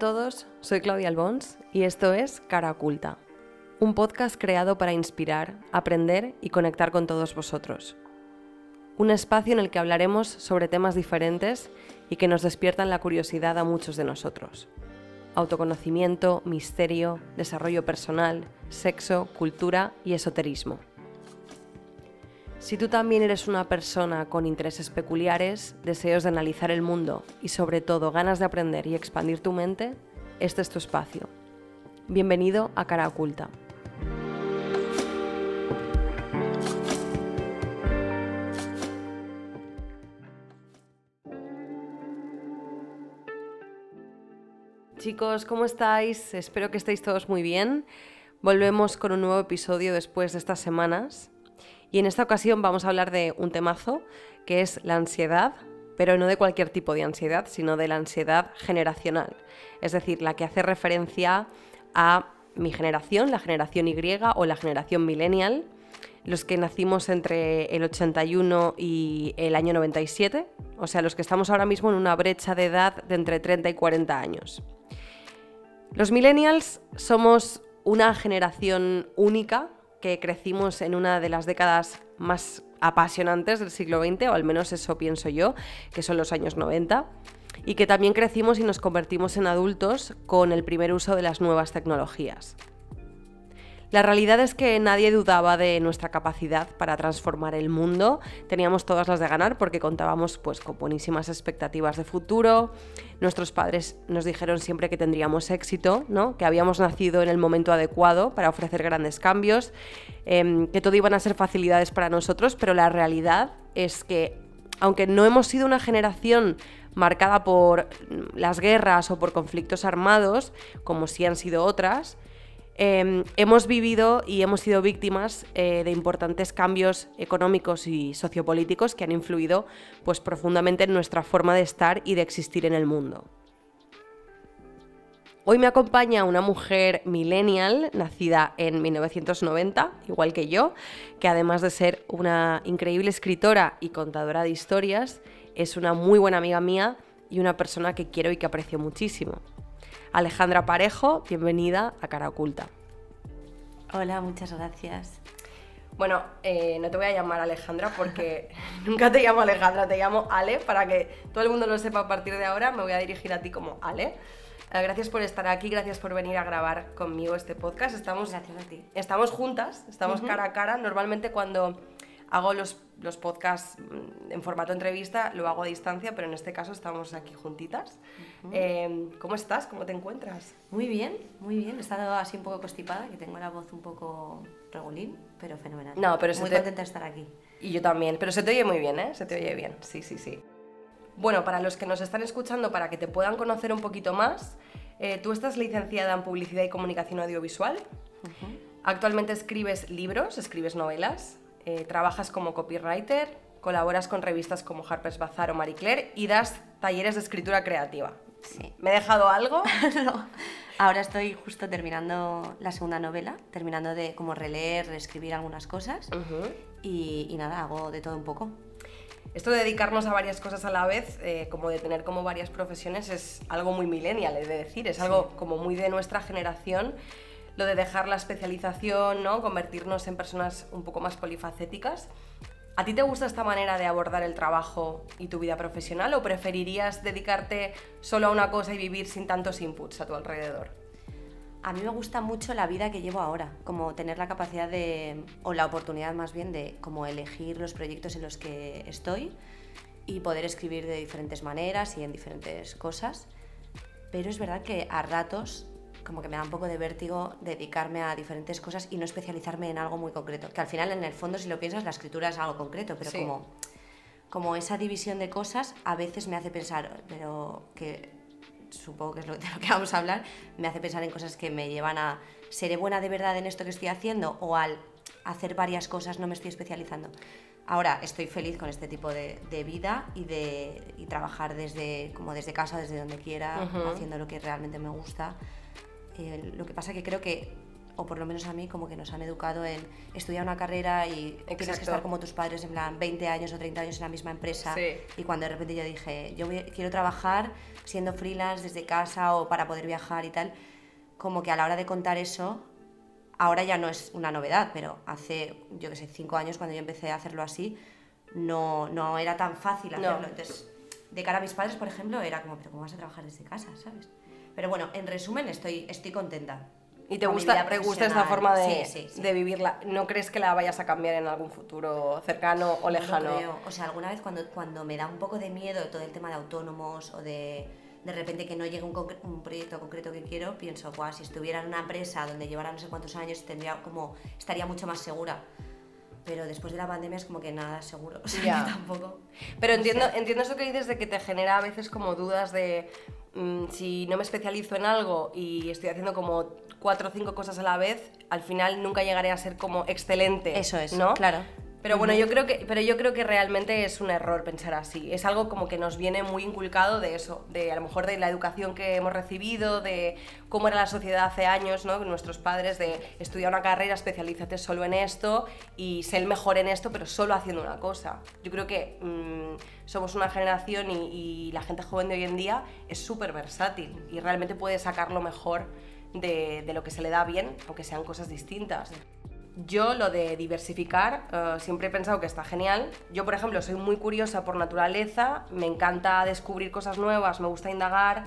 Todos, soy Claudia Albons y esto es Cara Oculta, un podcast creado para inspirar, aprender y conectar con todos vosotros. Un espacio en el que hablaremos sobre temas diferentes y que nos despiertan la curiosidad a muchos de nosotros. Autoconocimiento, misterio, desarrollo personal, sexo, cultura y esoterismo. Si tú también eres una persona con intereses peculiares, deseos de analizar el mundo y sobre todo ganas de aprender y expandir tu mente, este es tu espacio. Bienvenido a Cara Oculta. Chicos, ¿cómo estáis? Espero que estéis todos muy bien. Volvemos con un nuevo episodio después de estas semanas y en esta ocasión vamos a hablar de un temazo que es la ansiedad, pero no de cualquier tipo de ansiedad, sino de la ansiedad generacional. Es decir, la que hace referencia a mi generación, la generación Y o la generación millennial, los que nacimos entre el 81 y el año 97, o sea, los que estamos ahora mismo en una brecha de edad de entre 30 y 40 años. Los millennials somos una generación única que crecimos en una de las décadas más apasionantes del siglo XX, o al menos eso pienso yo, que son los años 90, y que también crecimos y nos convertimos en adultos con el primer uso de las nuevas tecnologías. La realidad es que nadie dudaba de nuestra capacidad para transformar el mundo. Teníamos todas las de ganar porque contábamos pues, con buenísimas expectativas de futuro. Nuestros padres nos dijeron siempre que tendríamos éxito, ¿no? que habíamos nacido en el momento adecuado para ofrecer grandes cambios, em, que todo iban a ser facilidades para nosotros, pero la realidad es que aunque no hemos sido una generación marcada por las guerras o por conflictos armados, como sí han sido otras, Em, hemos vivido y hemos sido víctimas eh, de importantes cambios económicos y sociopolíticos que han influido pues, profundamente en nuestra forma de estar y de existir en el mundo. Hoy me acompaña una mujer millennial, nacida en 1990, igual que yo, que además de ser una increíble escritora y contadora de historias, es una muy buena amiga mía y una persona que quiero y que aprecio muchísimo. Alejandra Parejo, bienvenida a Cara Oculta. Hola, muchas gracias. Bueno, eh, no te voy a llamar Alejandra porque nunca te llamo Alejandra, te llamo Ale para que todo el mundo lo sepa a partir de ahora. Me voy a dirigir a ti como Ale. Eh, gracias por estar aquí, gracias por venir a grabar conmigo este podcast. Estamos, gracias a ti. Estamos juntas, estamos cara a cara. Normalmente cuando hago los, los podcasts mm, en formato entrevista, lo hago a distancia, pero en este caso estamos aquí juntitas. Em, ¿Cómo estás? ¿Cómo te encuentras? Muy bien, muy bien. He estado así un poco constipada, que tengo la voz un poco regulín, pero fenomenal. No, pero muy contenta de estar aquí. Y yo también, pero se te oye muy bien, ¿eh? Se te oye bien, sí, sí, sí. Bueno, para los que nos están escuchando, para que te puedan conocer un poquito más, eh, tú estás licenciada en Publicidad y Comunicación Audiovisual. Actualmente escribes libros, escribes novelas, eh, trabajas como copywriter, colaboras con revistas como Harper's Bazaar o Marie Claire y das talleres de escritura creativa. Sí. ¿Me he dejado algo? no. Ahora estoy justo terminando la segunda novela, terminando de como releer, reescribir algunas cosas y, y, nada, hago de todo un poco. Esto de dedicarnos a varias cosas a la vez, eh, como de tener como varias profesiones, es algo muy millennial, es de decir, es algo como muy de nuestra generación lo de dejar la especialización, ¿no? convertirnos en personas un poco más polifacéticas. ¿A ti te gusta esta manera de abordar el trabajo y tu vida profesional o preferirías dedicarte solo a una cosa y vivir sin tantos inputs a tu alrededor? A mí me gusta mucho la vida que llevo ahora, como tener la capacidad de, o la oportunidad más bien de como elegir los proyectos en los que estoy y poder escribir de diferentes maneras y en diferentes cosas. Pero es verdad que a ratos como que me da un poco de vértigo dedicarme a diferentes cosas y no especializarme en algo muy concreto. Que al final, en el fondo, si lo piensas, la escritura es algo concreto, pero como, como esa división de cosas a veces me hace pensar, pero que supongo que es lo, de lo que vamos a hablar, me hace pensar en cosas que me llevan a, ¿seré buena de verdad en esto que estoy haciendo? O al hacer varias cosas no me estoy especializando. Ahora estoy feliz con este tipo de, de vida y de y trabajar desde, como desde casa, desde donde quiera, haciendo lo que realmente me gusta. Eh, lo que pasa que creo que o por lo menos a mí, como que nos han educado en estudiar una carrera y tienes que Exacto. estar como tus padres, en plan 20 años o 30 años en la misma empresa. Sí. Y cuando de repente yo dije, yo quiero trabajar siendo freelance desde casa o para poder viajar y tal, como que a la hora de contar eso, ahora ya no es una novedad, pero hace, yo que sé, cinco años cuando yo empecé a hacerlo así, no, no era tan fácil No. hacerlo. Entonces, de cara a mis padres, por ejemplo, era como, pero ¿cómo vas a trabajar desde casa, sabes? Pero bueno, en resumen, estoy, estoy contenta. ¿Y te gusta, te gusta esta forma de, Sí, sí, sí. de vivirla? ¿No crees que la vayas a cambiar en algún futuro cercano o No lejano? creo. O sea, alguna vez cuando, cuando me da un poco de miedo todo el tema de autónomos o de de repente que no llegue un, un proyecto concreto que quiero, pienso, "Buah, si estuviera en una empresa donde llevara no sé cuántos años, tendría como, estaría mucho más segura. Pero después de la pandemia es como que nada seguro. O sea, Ya. que tampoco. Pero no entiendo, sé. entiendo eso que dices de que te genera a veces como dudas de mm, si no me especializo en algo y estoy haciendo como cuatro o cinco cosas a la vez, al final nunca llegaré a ser como excelente. Eso es, ¿no? claro. Pero bueno, yo creo que, pero yo creo que realmente es un error pensar así. Es algo como que nos viene muy inculcado de eso, de a lo mejor de la educación que hemos recibido, de cómo era la sociedad hace años, ¿no? Nuestros padres de estudiar una carrera, especialízate solo en esto y sé el mejor en esto, pero solo haciendo una cosa. Yo creo que mm, somos una generación y, y la gente joven de hoy en día es súper versátil y realmente puede sacar lo mejor de, de lo que se le da bien, aunque sean cosas distintas. Yo lo de diversificar eh, siempre he pensado que está genial. Yo, por ejemplo, soy muy curiosa por naturaleza, me encanta descubrir cosas nuevas, me gusta indagar.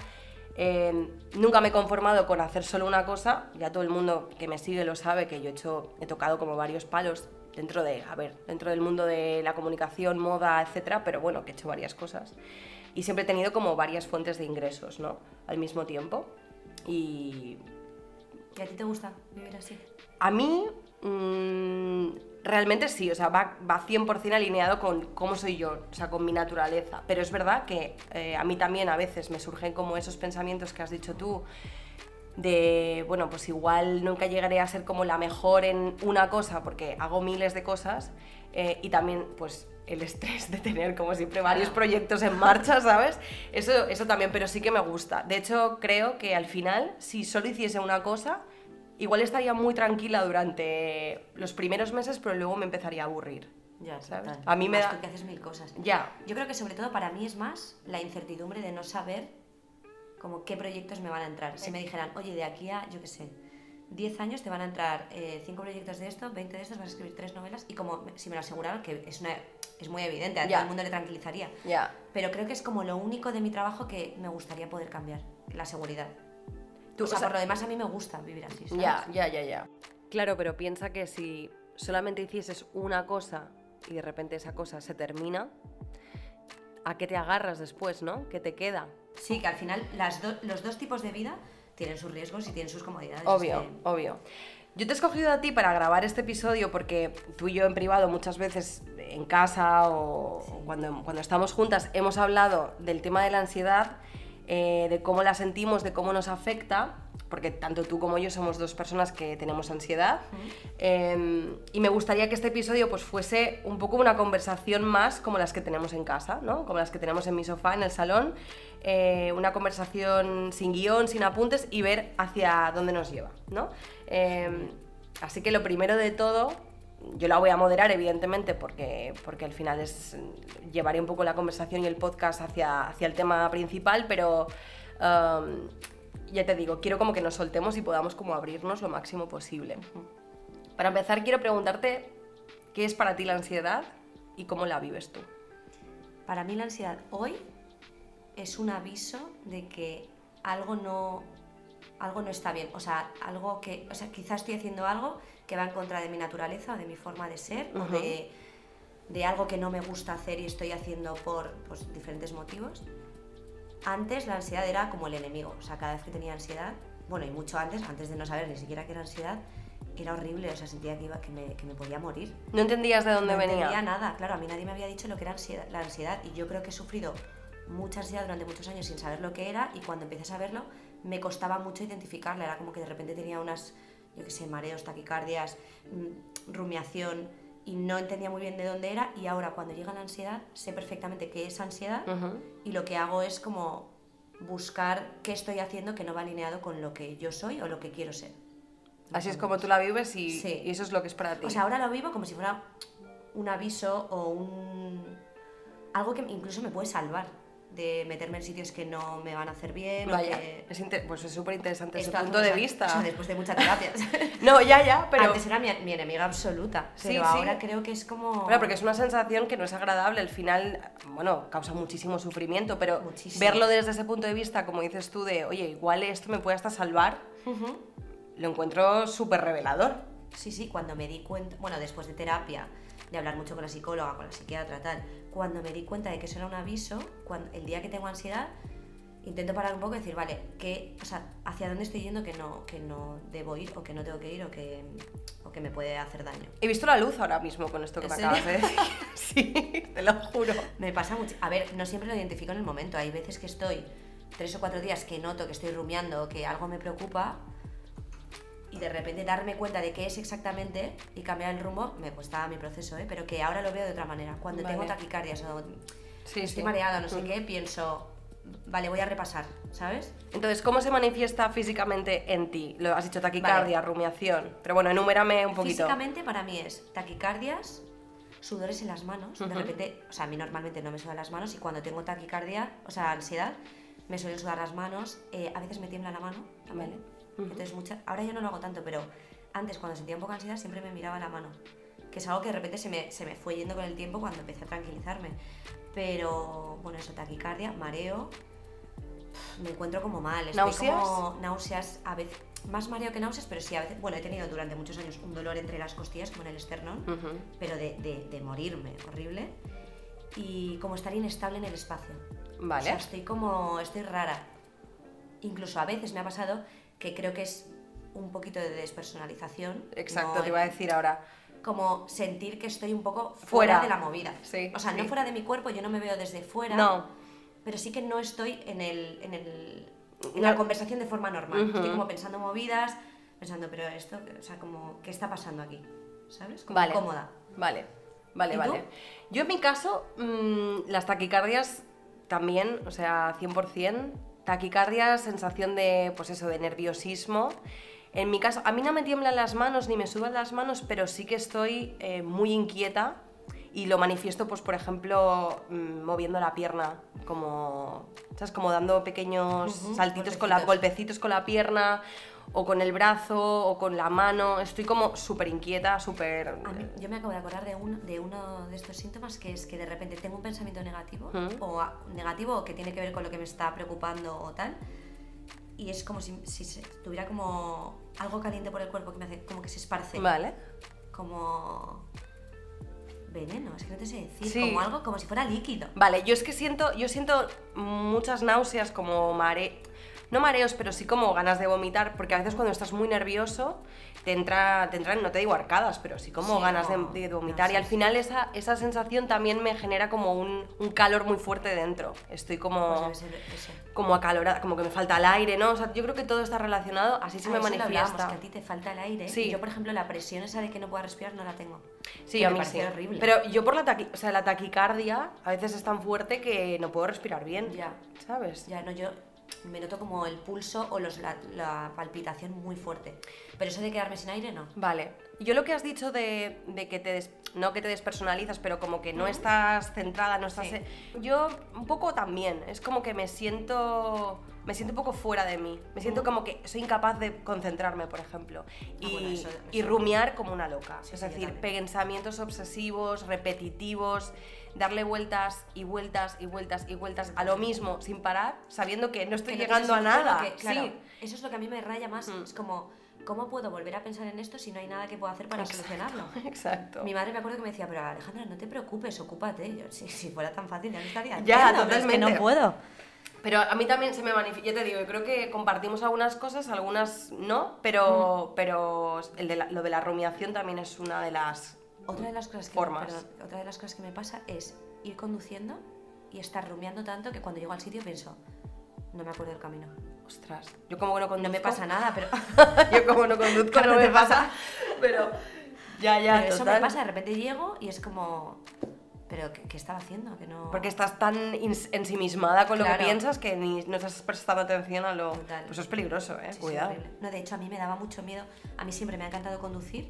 eh, nunca me he conformado con hacer solo una cosa. Ya todo el mundo que me sigue lo sabe que yo he, hecho, he tocado como varios palos dentro de, a ver, dentro del mundo de la comunicación, moda, etcétera, pero bueno, que he hecho varias cosas. Y siempre he tenido como varias fuentes de ingresos, ¿no? Al mismo tiempo. Y ¿Y a ti te gusta vivir así? a mí, mm, realmente sí, o sea, va, va 100% alineado con cómo soy yo, o sea, con mi naturaleza. Pero es verdad que eh, a mí también a veces me surgen como esos pensamientos que has dicho tú, de, bueno, pues igual nunca llegaré a ser como la mejor en una cosa, porque hago miles de cosas, eh, y también, pues, el estrés de tener, como siempre, varios proyectos en marcha, ¿sabes? Eso, eso también, pero sí que me gusta. De hecho, creo que al final, si solo hiciese una cosa, igual estaría muy tranquila durante los primeros meses, pero luego me empezaría a aburrir. Ya, ¿Sabes? total. A mí me da- que haces mil cosas. Ya, Yo creo que sobre todo para mí es más la incertidumbre de no saber como qué proyectos me van a entrar. Si me dijeran, oye, de aquí a, yo qué sé, 10 años te van a entrar 5 proyectos de esto, 20 de estos, vas a escribir 3 novelas y como si me lo aseguraran, que es, una, es muy evidente, a todo el mundo le tranquilizaría. ya. Pero creo que es como lo único de mi trabajo que me gustaría poder cambiar, la seguridad. Tú, o sea, o sea- por lo demás a mí me gusta vivir así, ¿sabes? Ya, ya, ya, ya. Claro, pero piensa que si solamente hicieses una cosa y de repente esa cosa se termina, ¿a qué te agarras después, no? ¿Qué te queda? Sí, que al final las do- los dos tipos de vida tienen sus riesgos y tienen sus comodidades. Obvio, es que- obvio. Yo te he escogido a ti para grabar este episodio porque tú y yo en privado muchas veces en casa o cuando, cuando estamos juntas hemos hablado del tema de la ansiedad, eh, de cómo la sentimos, de cómo nos afecta, porque tanto tú como yo somos dos personas que tenemos ansiedad. Eh, y me gustaría que este episodio pues, fuese un poco una conversación más como las que tenemos en casa, ¿no? como las que tenemos en mi sofá, en el salón. eh, una conversación sin guion, sin apuntes y ver hacia dónde nos lleva. ¿no? Eh, así que lo primero de todo, yo la voy a moderar evidentemente porque, porque al final es, llevaré un poco la conversación y el podcast hacia, hacia el tema principal, pero... um, ya te digo, quiero como que nos soltemos y podamos como abrirnos lo máximo posible. Para empezar, quiero preguntarte qué es para ti la ansiedad y cómo la vives tú. Para mí la ansiedad hoy es un aviso de que algo no, algo no está bien. O sea, algo que, o sea, quizás estoy haciendo algo que va en contra de mi naturaleza o de mi forma de ser o Ujú. de, de algo que no me gusta hacer y estoy haciendo por pues, diferentes motivos. Antes la ansiedad era como el enemigo. O sea, cada vez que tenía ansiedad, bueno, y mucho antes, antes de no saber ni siquiera qué era ansiedad, era horrible. O sea, sentía que, iba, que, me, que me podía morir. ¿No entendías de dónde no venía? entendía nada, claro, a mí nadie me había dicho lo que era ansiedad- la ansiedad y yo creo que he sufrido mucha ansiedad durante muchos años sin saber lo que era y cuando empecé a saberlo me costaba mucho identificarla, era como que de repente tenía unas, yo qué sé, mareos, taquicardias, mm, rumiación y no entendía muy bien de dónde era y ahora cuando llega la ansiedad sé perfectamente qué es ansiedad y lo que hago es como buscar qué estoy haciendo que no va alineado con lo que yo soy o lo que quiero ser. Así es como tú la vives y, Sí. y eso es lo que es para ti. O sea, ahora lo vivo como si fuera un aviso o un... algo que incluso me puede salvar de meterme en sitios que no me van a hacer bien o Vaya, que... es pues es súper interesante ese punto de vista. o sea, después de muchas terapias. No, ya, ya, pero... Antes era mi, mi enemiga absoluta, Sí, pero sí. ahora creo que es como... Claro, porque es una sensación que no es agradable, al final, bueno, causa muchísimo sufrimiento, pero Muchísimo. verlo desde ese punto de vista, como dices tú, de, oye, igual esto me puede hasta salvar, lo encuentro súper revelador. Sí, sí, cuando me di cuenta, bueno, después de terapia, de hablar mucho con la psicóloga, con la psiquiatra, tal, cuando me di cuenta de que eso era un aviso, cuando, el día que tengo ansiedad, intento parar un poco y decir, vale, ¿qué, o sea, ¿hacia dónde estoy yendo que no, que no debo ir o que no tengo que ir o que, o que me puede hacer daño? He visto la luz ahora mismo con esto que ¿En me acabas de decir. Sí, te lo juro. Me pasa mucho. A ver, no siempre lo identifico en el momento. Hay veces que estoy tres o cuatro días que noto que estoy rumiando o que algo me preocupa y de repente darme cuenta de qué es exactamente y cambiar el rumbo, me cuesta mi proceso, ¿eh? pero que ahora lo veo de otra manera. Cuando Vale. tengo taquicardias o Sí, estoy sí. mareada, no sé Mm. qué, pienso, vale, voy a repasar, ¿sabes? Entonces, ¿cómo se manifiesta físicamente en ti? Lo has dicho taquicardia, rumiación. Pero bueno, enumérame un poquito. Físicamente para mí es taquicardias, sudores en las manos. De repente, o sea, a mí normalmente no me sudan las manos y cuando tengo taquicardia, o sea, ansiedad, me suelen sudar las manos. eh, a veces me tiembla la mano. también. Vale. Entonces, mucha, ahora ya no lo hago tanto, pero antes cuando sentía un poco de ansiedad siempre me miraba la mano. Que es algo que de repente se me, se me fue yendo con el tiempo cuando empecé a tranquilizarme. Pero, bueno, eso, taquicardia, mareo. Me encuentro como mal. Estoy ¿Náuseas? como náuseas, a veces. Más mareo que náuseas, pero sí, a veces. Bueno, he tenido durante muchos años un dolor entre las costillas, como en el esternón, Ujú. pero de, de- de morirme, horrible. Y como estar inestable en el espacio. Vale. O sea, estoy como. Estoy rara. Incluso a veces me ha pasado que creo que es un poquito de despersonalización. Exacto, no- te iba a decir ahora. como sentir que estoy un poco Fuera. fuera, de la movida. Sí, o sea, sí. no fuera de mi cuerpo, yo no me veo desde fuera. No. Pero sí que no estoy en, el, en, el, en No. la conversación de forma normal. Estoy como pensando movidas, pensando, pero esto, o sea, como, ¿qué está pasando aquí? ¿Sabes? Como Vale. cómoda. Vale, vale, ¿Y vale. tú? Yo en mi caso, mm, las taquicardias también, o sea, 100%. Taquicardia, sensación de, pues eso, de nerviosismo. En mi caso, a mí no me tiemblan las manos ni me sudan las manos, pero sí que estoy eh, muy inquieta y lo manifiesto, pues por ejemplo, mm, moviendo la pierna, como, ¿sabes? Como dando pequeños saltitos con la, golpecitos con la pierna o con el brazo o con la mano. Estoy como súper inquieta, súper... Yo me acabo de acordar de, un- de uno de estos síntomas que es que de repente tengo un pensamiento negativo Mm. o a- negativo o que tiene que ver con lo que me está preocupando o tal y es como si, si se- tuviera como algo caliente por el cuerpo que me hace como que se esparce Vale. como veneno, es que no te sé decir, Sí. como algo como si fuera líquido. Vale, yo es que siento, yo siento muchas náuseas como mare... No mareos, pero sí como ganas de vomitar, porque a veces cuando estás muy nervioso te entra, te entran, no te digo arcadas, pero sí como Sí, ganas de, vomitar. Y al final esa, esa sensación también me genera como un, un calor muy fuerte dentro. Estoy como, Pues como acalorada, como que me falta el aire, ¿no? O sea, yo creo que todo está relacionado, así se me manifiesta. que a ti te falta el aire. Sí. Yo, por ejemplo, la presión esa de que no pueda respirar no la tengo. Sí, que a me mí parece sí. horrible. Pero yo por la, taqui- o sea, la taquicardia a veces es tan fuerte que no puedo respirar bien. Ya. ¿Sabes? Ya, no, yo me noto como el pulso o los, la, la palpitación muy fuerte. Pero eso de quedarme sin aire, no. Vale. Yo lo que has dicho de, de que te des- no que te despersonalizas, pero como que no estás centrada, no estás. Sí. Yo un poco también. Es como que me siento me siento un poco fuera de mí. Me siento como que soy incapaz de concentrarme, por ejemplo, y, Ah, bueno, eso- y eso- rumiar como una loca. Sí, es sí, decir, pensamientos obsesivos, repetitivos, darle vueltas y vueltas y vueltas y vueltas a lo mismo sin parar, sabiendo que no estoy Que no llegando a nada. que- claro, Sí. Eso es lo que a mí me raya más. Mm. Es como, ¿cómo puedo volver a pensar en esto si no hay nada que pueda hacer para Exacto. solucionarlo? Exacto. Mi madre me acuerdo que me decía, pero Alejandra, no te preocupes, ocúpate. Y Yo, si, si fuera tan fácil, ya lo estaría Ya, haciendo, pero es que totalmente. no puedo. Pero a mí también se me manifiesta, ya te digo, yo creo que compartimos algunas cosas, algunas no, pero, Mm. pero el de la- lo de la rumiación también es una de las... Otra de las cosas que Formas. perdón, otra de las cosas que me pasa es ir conduciendo y estar rumiando tanto que cuando llego al sitio pienso, no me acuerdo del camino. Ostras, yo como que no conduzco... No me pasa nada, pero, yo como no conduzco Claro, no me pasa, pasa. pero ya, ya, pero eso total. me pasa. De repente llego y es como, pero ¿qué, qué estaba haciendo? Que no... Porque estás tan ensimismada con lo Claro. que piensas que ni no estás prestando atención a lo... Total. Pues eso es peligroso, ¿eh? Sí, Cuidado. no, de hecho, a mí me daba mucho miedo. A mí siempre me ha encantado conducir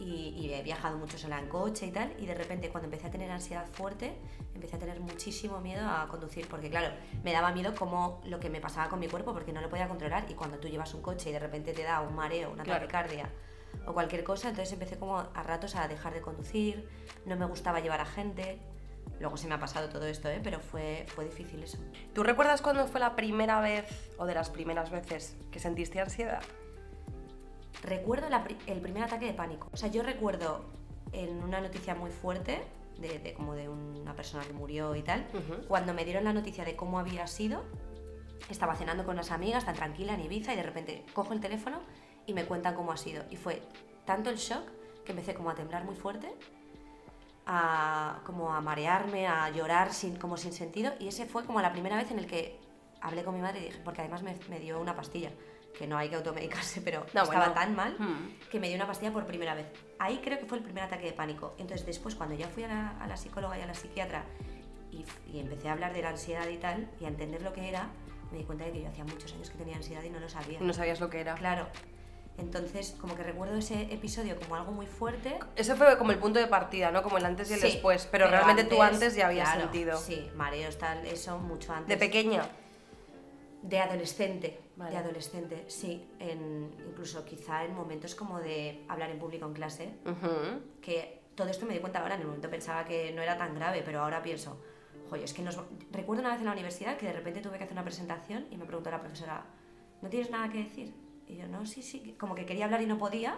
y, y he viajado mucho sola en coche y tal. Y de repente, cuando empecé a tener ansiedad fuerte, empecé a tener muchísimo miedo a conducir. Porque, claro, me daba miedo como lo que me pasaba con mi cuerpo porque no lo podía controlar. Y cuando tú llevas un coche y de repente te da un mareo, una Claro. taquicardia o cualquier cosa, entonces empecé como a ratos a dejar de conducir. No me gustaba llevar a gente. Luego se me ha pasado todo esto, ¿eh? pero fue, fue difícil eso. ¿Tú recuerdas cuándo fue la primera vez o de las primeras veces que sentiste ansiedad? Recuerdo la el primer ataque de pánico. O sea, yo recuerdo en una noticia muy fuerte, de, de como de una persona que murió y tal, cuando me dieron la noticia de cómo había sido, estaba cenando con unas amigas, tan tranquila en Ibiza, y de repente cojo el teléfono y me cuentan cómo ha sido. Y fue tanto el shock que empecé como a temblar muy fuerte, a, como a marearme, a llorar sin, como sin sentido, y ese fue como la primera vez en el que hablé con mi madre y dije, porque además me, me dio una pastilla, que no hay que automedicarse, pero No, estaba bueno. tan mal Hmm. que me dio una pastilla por primera vez. Ahí creo que fue el primer ataque de pánico. Entonces después, cuando ya fui a la, a la psicóloga y a la psiquiatra y, y empecé a hablar de la ansiedad y tal, y a entender lo que era, me di cuenta de que yo hacía muchos años que tenía ansiedad y no lo sabía. No sabías lo que era. Claro. Entonces, como que recuerdo ese episodio como algo muy fuerte. Ese fue como el punto de partida, ¿no? Como el antes y el Sí, después. Pero, realmente tú antes ya habías claro, sentido. Sí, mareos, tal, eso mucho antes. De pequeña. De adolescente, Vale. de adolescente, sí. En, incluso quizá en momentos como de hablar en público en clase, Ujú. que todo esto me di cuenta ahora, en el momento pensaba que no era tan grave, pero ahora pienso, oye, es que nos... Recuerdo una vez en la universidad que de repente tuve que hacer una presentación y me preguntó la profesora, ¿no tienes nada que decir? Y yo, no, sí, sí, como que quería hablar y no podía,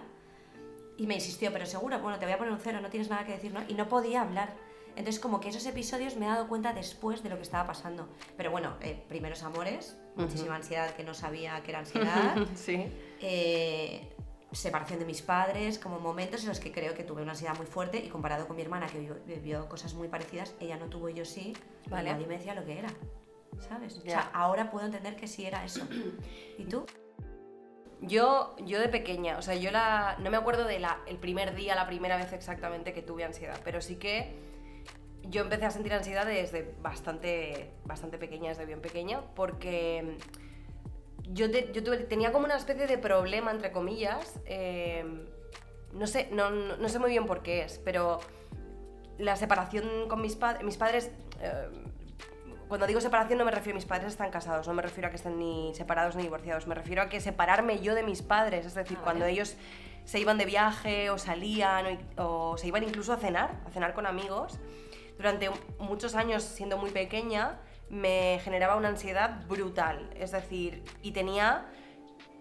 y me insistió, pero seguro, bueno, te voy a poner un cero, no tienes nada que decir, ¿no? Y no podía hablar. Entonces, como que esos episodios me he dado cuenta después de lo que estaba pasando. Pero bueno, eh, primeros amores, muchísima ansiedad que no sabía que era ansiedad. sí. eh, separación de mis padres, como momentos en los que creo que tuve una ansiedad muy fuerte y comparado con mi hermana que vivió, vivió cosas muy parecidas, ella no tuvo y yo sí, Vale. nadie me decía lo que era, ¿sabes? O Ya. sea, ahora puedo entender que sí era eso. ¿Y tú? Yo, yo de pequeña, o sea, yo la, no me acuerdo del el primer día, la primera vez exactamente que tuve ansiedad, pero sí que yo empecé a sentir ansiedad desde bastante, bastante pequeña, desde bien pequeña, porque yo, te- yo tuve- tenía como una especie de problema, entre comillas, eh, no, sé, no, no- no sé muy bien por qué es, pero la separación con mis padres, mis padres... eh, cuando digo separación no me refiero a mis padres están casados, no me refiero a que estén ni separados ni divorciados, me refiero a que separarme yo de mis padres, es decir, Ah, cuando vale. ellos se iban de viaje o salían o, o se iban incluso a cenar, a cenar con amigos, durante muchos años siendo muy pequeña me generaba una ansiedad brutal, es decir, y tenía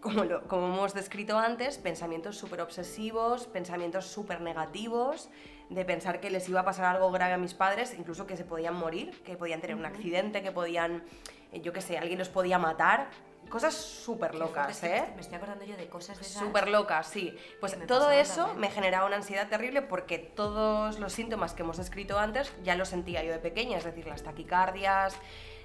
como, lo- como hemos descrito antes, pensamientos súper obsesivos, pensamientos súper negativos, de pensar que les iba a pasar algo grave a mis padres, incluso que se podían morir, que podían tener un accidente, que podían, eh, yo qué sé, alguien los podía matar. Cosas súper locas, ¿eh? Me estoy acordando yo de cosas de. Súper locas, sí. Pues todo eso también. me generaba una ansiedad terrible porque todos los síntomas que hemos escrito antes ya los sentía yo de pequeña, es decir, las taquicardias,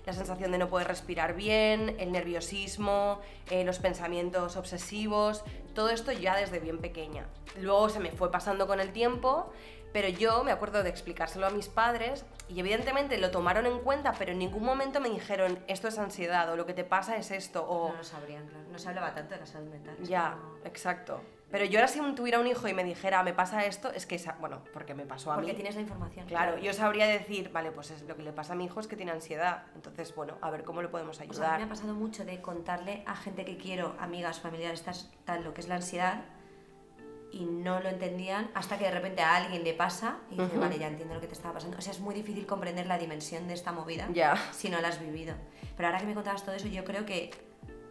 la sensación de no poder respirar bien, el nerviosismo, eh, los pensamientos obsesivos, todo esto ya desde bien pequeña. Luego se me fue pasando con el tiempo, pero yo me acuerdo de explicárselo a mis padres y evidentemente lo tomaron en cuenta, pero en ningún momento me dijeron esto es ansiedad o lo que te pasa es esto o... No lo sabrían, claro. No se hablaba tanto de la salud mental. Ya, como- exacto. Pero yo ahora si tuviera un hijo y me dijera, me pasa esto, es que, bueno, porque me pasó a Porque mí. tienes la información. Claro, yo sabría decir, vale, pues es lo que le pasa a mi hijo es que tiene ansiedad. Entonces, bueno, a ver cómo le podemos O sea, a mí ayudar. me ha pasado mucho de contarle a gente que quiero, amigas, familiares, tal, lo que es la ansiedad y no lo entendían hasta que de repente a alguien le pasa y dice, Ujú. vale, ya entiendo lo que te estaba pasando. O sea, es muy difícil comprender la dimensión de esta movida Ya. si no la has vivido. Pero ahora que me contabas todo eso, yo creo que...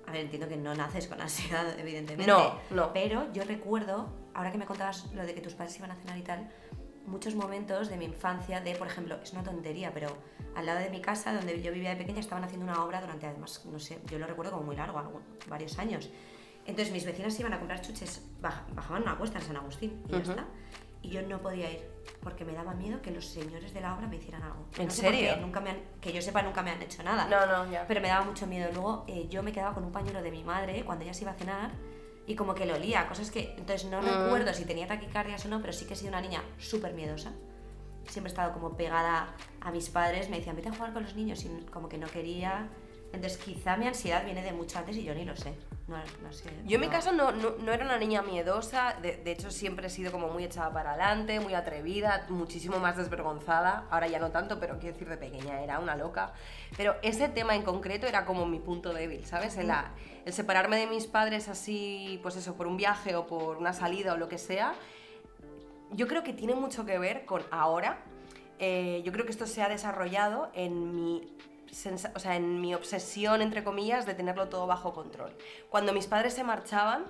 A ver, entiendo que no naces con ansiedad, evidentemente. No, no. Pero yo recuerdo, ahora que me contabas lo de que tus padres iban a cenar y tal, muchos momentos de mi infancia de, por ejemplo, es una tontería, pero al lado de mi casa, donde yo vivía de pequeña, estaban haciendo una obra durante, además, no sé, yo lo recuerdo como muy largo, varios años. Entonces mis vecinas iban a comprar chuches, baj- bajaban una cuesta en San Agustín y ya Ujú. está. Y yo no podía ir porque me daba miedo que los señores de la obra me hicieran algo. ¿En No sé por qué, serio? Nunca me han- que yo sepa, nunca me han hecho nada. No, no, ya. Pero me daba mucho miedo. Luego eh, yo me quedaba con un pañuelo de mi madre cuando ella se iba a cenar y como que lo olía, cosas que... Entonces no Mm. recuerdo si tenía taquicardias o no, pero sí que he sido una niña súper miedosa. siempre he estado como pegada a mis padres, me decían, vete a jugar con los niños y como que no quería. Entonces quizá mi ansiedad viene de mucho antes y yo ni lo sé. No, no sé. Yo en mi caso no, no, no era una niña miedosa, de, de hecho siempre he sido como muy echada para adelante, muy atrevida, muchísimo más desvergonzada, ahora ya no tanto, pero quiero decir de pequeña era una loca. Pero ese tema en concreto era como mi punto débil, ¿sabes? El, la- el separarme de mis padres así, pues eso, por un viaje o por una salida o lo que sea, yo creo que tiene mucho que ver con ahora. Eh, yo creo que esto se ha desarrollado en mi, o sea, en mi obsesión, entre comillas, de tenerlo todo bajo control. Cuando mis padres se marchaban,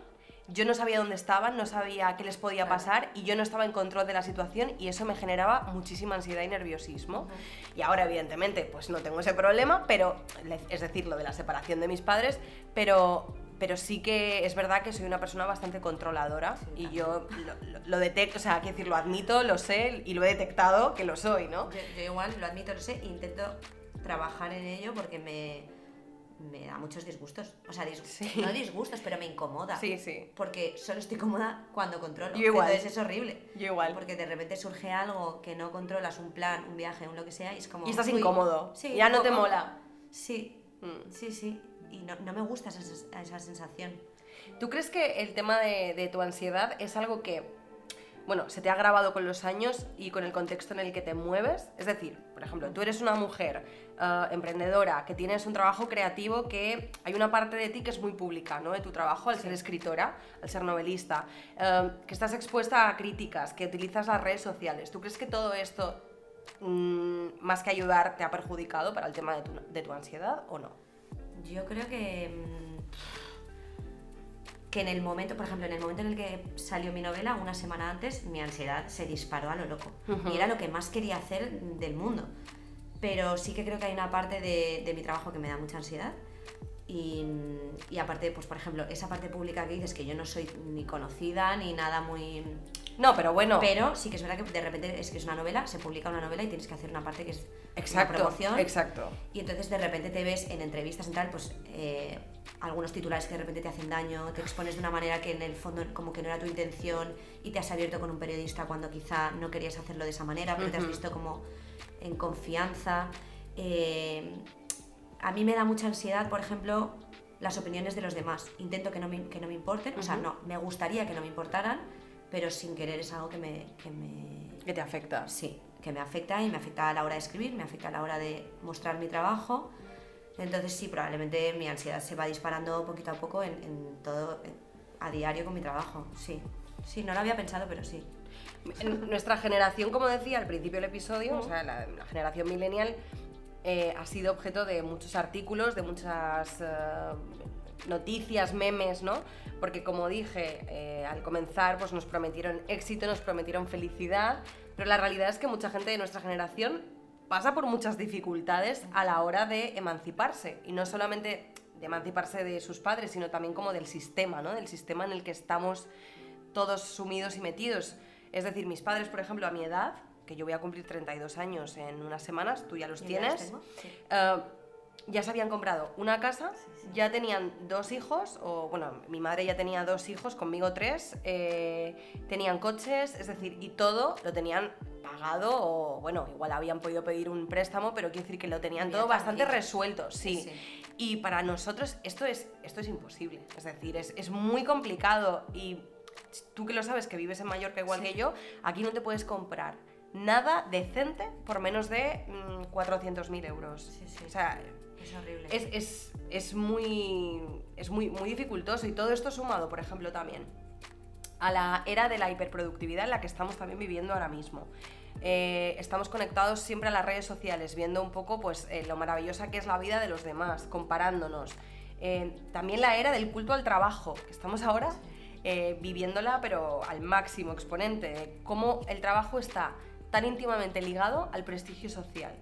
yo no sabía dónde estaban, no sabía qué les podía pasar y yo no estaba en control de la situación y eso me generaba muchísima ansiedad y nerviosismo. Y ahora, evidentemente, pues no tengo ese problema, pero es decir, lo de la separación de mis padres, pero, pero sí que es verdad que soy una persona bastante controladora Sí, y yo lo, lo- lo detecto, o sea, quiero decir, lo admito, lo sé y lo he detectado que lo soy, ¿no? Yo, yo igual lo admito, lo sé, e intento trabajar en ello porque me, me da muchos disgustos. O sea, Sí. no disgustos, pero me incomoda. Sí, sí. Porque solo estoy cómoda cuando controlo. Yo igual. Entonces es horrible. Yo igual. Porque de repente surge algo que no controlas, un plan, un viaje, un lo que sea, y es como... Y estás uy, incómodo. Sí, Ya no te mola. Sí, Mm. sí, sí. Y no, no me gusta esa, esa sensación. ¿Tú crees que el tema de, de tu ansiedad es algo que, bueno, se te ha grabado con los años y con el contexto en el que te mueves? Es decir, por ejemplo, tú eres una mujer eh, emprendedora, que tienes un trabajo creativo, que hay una parte de ti que es muy pública, ¿no? De tu trabajo, al ser escritora, al ser novelista, eh, que estás expuesta a críticas, que utilizas las redes sociales. ¿Tú crees que todo esto, mm, más que ayudar, te ha perjudicado para el tema de tu, de tu ansiedad o no? Yo creo que. mm, Que en el momento, por ejemplo, en el momento en el que salió mi novela, una semana antes, mi ansiedad se disparó a lo loco. Y era lo que más quería hacer del mundo. Pero sí que creo que hay una parte de, de mi trabajo que me da mucha ansiedad. Y, y aparte, pues por ejemplo, esa parte pública que dices que yo no soy ni conocida ni nada muy. No, pero bueno. Pero sí que es verdad que de repente es que es una novela, se publica una novela y tienes que hacer una parte que es exacto, una promoción. exacto. Y entonces de repente te ves en entrevistas y tal, pues eh, algunos titulares que de repente te hacen daño, te expones de una manera que en el fondo como que no era tu intención y te has abierto con un periodista cuando quizá no querías hacerlo de esa manera, pero te has visto como en confianza. Eh, a mí me da mucha ansiedad, por ejemplo, las opiniones de los demás. Intento que no me, que no me importen, o sea, no, me gustaría que no me importaran, pero sin querer es algo que me, que me, Que te afecta. Sí, que me afecta y me afecta a la hora de escribir, me afecta a la hora de mostrar mi trabajo. Entonces sí, probablemente mi ansiedad se va disparando poquito a poco en, en todo, en- a diario con mi trabajo. Sí, sí, no lo había pensado, pero sí. Nuestra generación, como decía al principio del episodio, la generación millennial, eh, ha sido objeto de muchos artículos, de muchas eh, noticias, memes, ¿no? Porque como dije eh, al comenzar, pues nos prometieron éxito, nos prometieron felicidad, pero la realidad es que mucha gente de nuestra generación pasa por muchas dificultades a la hora de emanciparse, y no solamente de emanciparse de sus padres, sino también como del sistema, ¿no? Del sistema en el que estamos todos sumidos y metidos. Es decir, mis padres, por ejemplo, a mi edad, que yo voy a cumplir 32 años en unas semanas, tú ya los Yo tienes, sí. eh, ya se habían comprado una casa, Sí, sí. ya tenían dos hijos, o bueno, mi madre ya tenía dos hijos, conmigo tres, eh, tenían coches, es decir, y todo lo tenían pagado, o bueno, igual habían podido pedir un préstamo, pero quiero decir que lo tenían todo bastante tranquilo. resuelto, sí. Sí, Y para nosotros esto es, esto es imposible, es decir, es, es muy complicado y tú que lo sabes, que vives en Mallorca igual Sí. que yo, aquí no te puedes comprar nada decente por menos de mm, 400.000 euros. Sí, sí. O sea, Es horrible. es, es- es muy, es muy, muy dificultoso y todo esto sumado, por ejemplo, también a la era de la hiperproductividad en la que estamos también viviendo ahora mismo. Eh, estamos conectados siempre a las redes sociales, viendo un poco pues, eh, lo maravillosa que es la vida de los demás, comparándonos. Eh, también la era del culto al trabajo, que estamos ahora eh, viviéndola pero al máximo exponente, de cómo el trabajo está tan íntimamente ligado al prestigio social.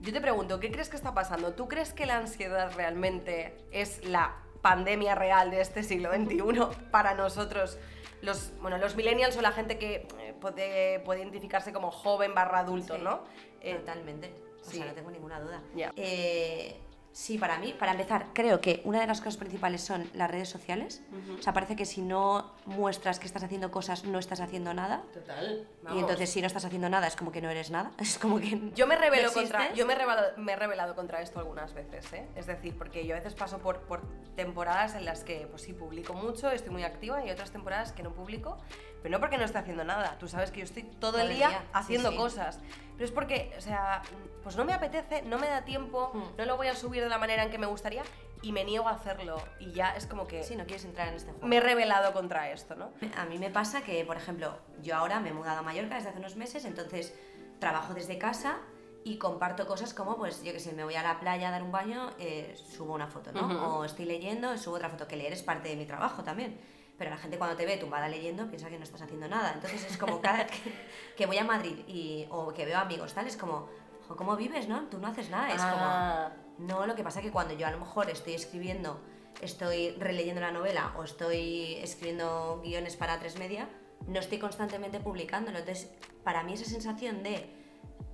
Yo te pregunto, ¿qué crees que está pasando? ¿Tú crees que la ansiedad realmente es la pandemia real de este siglo XXI para nosotros? Los, bueno, los millennials o la gente que eh, puede, puede identificarse como joven barra adulto, Sí, ¿no? Eh, Totalmente. O sí. sea, no tengo ninguna duda. Ya. Eh, Sí, para mí, para empezar, creo que una de las cosas principales son las redes sociales. O sea, parece que si no muestras que estás haciendo cosas, no estás haciendo nada. Total. Y entonces si no estás haciendo nada, es como que no eres nada. Es como que Yo me revelo no contra, yo me he, revelado, me he rebelado contra esto algunas veces, ¿eh? Es decir, porque yo a veces paso por, por temporadas en las que, pues sí, publico mucho, estoy muy activa, y otras temporadas que no publico, pero no porque no esté haciendo nada. Tú sabes que yo estoy todo, el día, haciendo sí. cosas. Pero es porque, o sea, pues no me apetece, no me da tiempo, Mm. no lo voy a subir de la manera en que me gustaría y me niego a hacerlo. Y ya es como que Sí, no quieres entrar en este juego. me he rebelado contra esto, ¿no? A mí me pasa que, por ejemplo, yo ahora me he mudado a Mallorca desde hace unos meses, entonces trabajo desde casa y comparto cosas como, pues, yo que sé, me voy a la playa a dar un baño, eh, subo una foto, ¿no? Ujú. O estoy leyendo, subo otra foto, que leer es parte de mi trabajo también. Pero la gente cuando te ve tumbada leyendo piensa que no estás haciendo nada. Entonces es como cada vez que, que voy a Madrid y, o que veo amigos, tal, es como, "Jo, ¿cómo vives, no? Tú no haces nada. Es Ah. como, no, lo que pasa es que cuando yo a lo mejor estoy escribiendo, estoy releyendo la novela o estoy escribiendo guiones para tres media, no estoy constantemente publicándolo. Entonces, para mí esa sensación de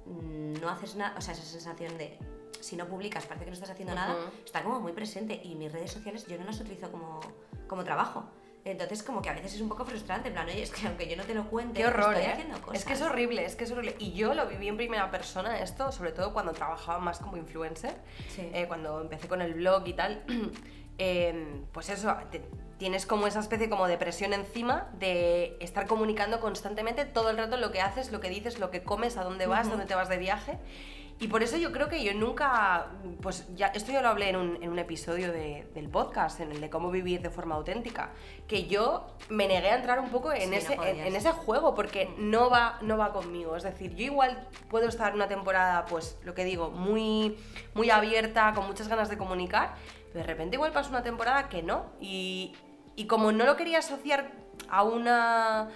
mm, no haces nada, o sea, esa sensación de si no publicas parece que no estás haciendo nada, está como muy presente y mis redes sociales yo no las utilizo como, como trabajo. Entonces, como que a veces es un poco frustrante, en plan, oye, es que aunque yo no te lo cuente, Qué horror, estoy ¿eh? haciendo cosas. Es que es horrible, es que es horrible. Y yo lo viví en primera persona esto, sobre todo cuando trabajaba más como influencer, Sí. eh, cuando empecé con el blog y tal. eh, pues eso, te- tienes como esa especie como de presión encima de estar comunicando constantemente todo el rato lo que haces, lo que dices, lo que comes, a dónde vas, Ujú. dónde te vas de viaje. Y por eso yo creo que yo nunca, pues ya, esto ya lo hablé en un, en un episodio de- del podcast, en el de cómo vivir de forma auténtica, que yo me negué a entrar un poco en, Sí, no ese, en, podías. en ese juego porque no va, no va conmigo. Es decir, yo igual puedo estar una temporada, pues lo que digo, muy, muy abierta, con muchas ganas de comunicar, pero de repente igual paso una temporada que no. Y, y como no lo quería asociar a una,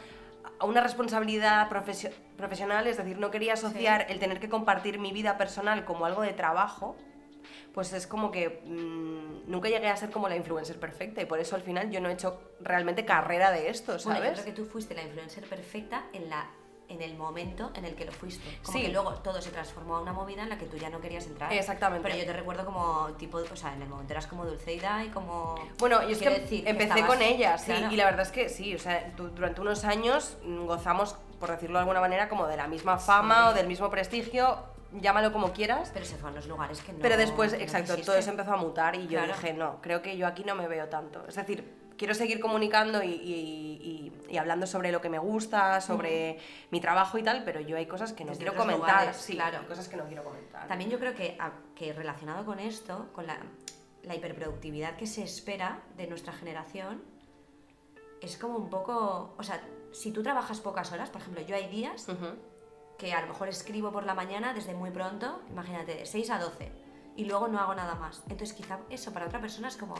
a una responsabilidad profesio- profesional, es decir, no quería asociar el tener que compartir mi vida personal como algo de trabajo, pues es como que mm, nunca llegué a ser como la influencer perfecta y por eso al final yo no he hecho realmente carrera de esto, Bueno, yo ¿sabes? creo que tú fuiste la influencer perfecta en la en el momento en el que lo fuiste. Como Sí. que luego todo se transformó a una movida en la que tú ya no querías entrar. Exactamente. Pero yo te recuerdo como tipo, o sea, en el momento eras como Dulceida y como... Bueno, y es que decir, que empecé estabas- con ella, sí, y la verdad es que sí, o sea, du- durante unos años mm, gozamos, por decirlo de alguna manera, como de la misma fama Sí. o del mismo prestigio, llámalo como quieras, Pero se fue a unos lugares que no... pero después, que exacto, todo eso empezó a mutar y yo Claro. dije, no, creo que yo aquí no me veo tanto. Es decir, quiero seguir comunicando y, y- y- y hablando sobre lo que me gusta, sobre mi trabajo y tal, pero yo hay cosas que no Desde quiero comentar, lugares, sí, claro. hay cosas que no quiero comentar. También yo creo que, a- que relacionado con esto, con la, la hiperproductividad que se espera de nuestra generación, es como un poco... O sea, si tú trabajas pocas horas, por ejemplo, yo hay días Ujú. que a lo mejor escribo por la mañana desde muy pronto, imagínate, de 6 a 12, y luego no hago nada más. Entonces quizá eso para otra persona es como,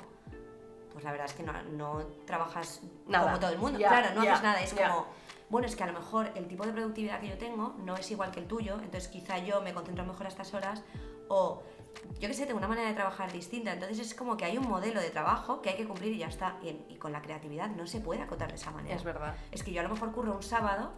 pues la verdad es que no, no trabajas Nada. como todo el mundo, claro, no ya, haces nada, es ya. como, bueno, es que a lo mejor el tipo de productividad que yo tengo no es igual que el tuyo, entonces quizá yo me concentro mejor a estas horas, o yo qué sé, tengo una manera de trabajar distinta, entonces es como que hay un modelo de trabajo que hay que cumplir y ya está, y, en- y con la creatividad no se puede acotar de esa manera. Es verdad. Es que yo a lo mejor curro un sábado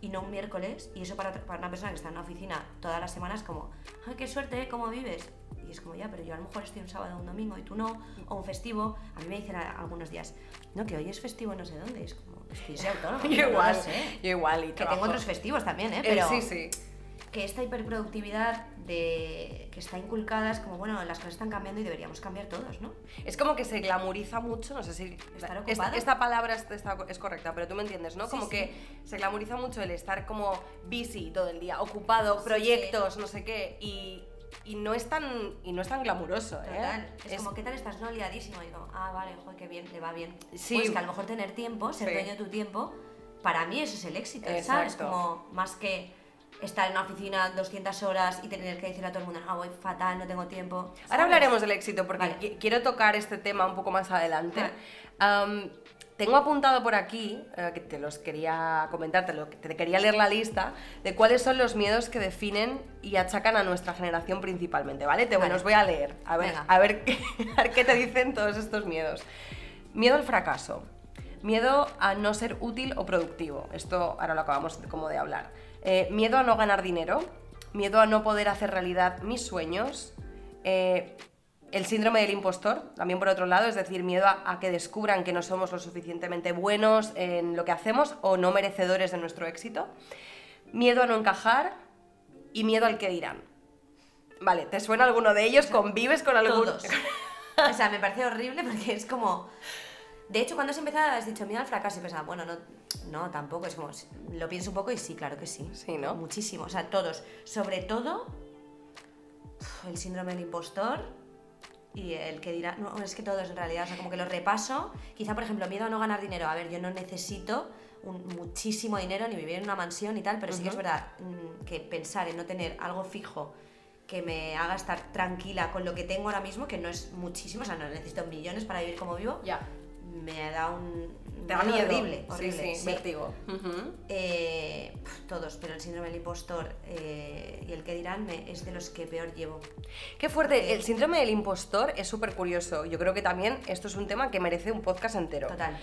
y no un miércoles, y eso para, para una persona que está en una oficina todas las semanas como, ¡ay, qué suerte! ¿eh? ¿Cómo vives? Y es como, ya, pero yo a lo mejor estoy un sábado o un domingo y tú no, o un festivo. A mí me dicen a- algunos días, no, que hoy es festivo no sé dónde, es como, es que yo soy autónoma, Yo no igual, sé. yo igual. Y Que trabajo. tengo otros festivos también, ¿eh? Eh, Pero sí, sí. Que esta hiperproductividad de, que está inculcada es como, bueno, las cosas están cambiando y deberíamos cambiar todos, ¿no? Es como que se glamoriza mucho, no sé si Estar esta, palabra es, esta- es correcta, pero tú me entiendes, ¿no? Sí, Como sí. que se glamoriza mucho el estar como busy todo el día, ocupado, Sí, proyectos, no sé qué, y, y no es tan y no es tan glamuroso, ¿eh? Total. Es, como, ¿qué tal estás? No, liadísimo. Y digo, ah, vale, joder, qué bien, le va bien. Sí. Pues que a lo mejor tener tiempo, ser Sí. dueño de tu tiempo, para mí eso es el éxito, ¿sabes? Exacto. Como más que estar en una oficina 200 horas y tener que decirle a todo el mundo, ah, voy fatal, no tengo tiempo. Ahora hablaremos del éxito porque Vale. quiero tocar este tema un poco más adelante. Ah. Tengo apuntado por aquí, eh, que te los quería comentar, te, lo- te quería leer la lista de cuáles son los miedos que definen y achacan a nuestra generación principalmente, ¿vale? Te Vale. los voy a leer, a ver, Venga. a ver, qué- a ver qué te dicen todos estos miedos. Miedo al fracaso, miedo a no ser útil o productivo, esto ahora lo acabamos como de hablar. Eh, miedo a no ganar dinero, miedo a no poder hacer realidad mis sueños, eh, el síndrome del impostor, también por otro lado, es decir, miedo a, a, que descubran que no somos lo suficientemente buenos en lo que hacemos o no merecedores de nuestro éxito. Miedo a no encajar y miedo al que dirán. Vale, ¿te suena alguno de ellos? ¿Convives con alguno? Todos. o sea, me parece horrible porque es como... De hecho, cuando has empezado has dicho miedo al fracaso y pensaba, bueno, no, no, tampoco, es como, lo pienso un poco y sí, claro que sí. Sí, ¿no? Muchísimo, o sea, todos. Sobre todo, el síndrome del impostor y el que dirá, no, es que todos en realidad, o sea, como que lo repaso. Quizá, por ejemplo, miedo a no ganar dinero. A ver, yo no necesito un, muchísimo dinero ni vivir en una mansión y tal, pero sí que es verdad mm, que pensar en no tener algo fijo que me haga estar tranquila con lo que tengo ahora mismo, que no es muchísimo, o sea, no necesito millones para vivir como vivo, Ya. Me da un... Te da miedo horrible, Sí, horrible. sí, vértigo. Ujú. Eh, todos, pero el síndrome del impostor eh, y el que dirán me- es de los que peor llevo. Qué fuerte. El síndrome del impostor es súper curioso. Yo creo que también esto es un tema que merece un podcast entero. Total.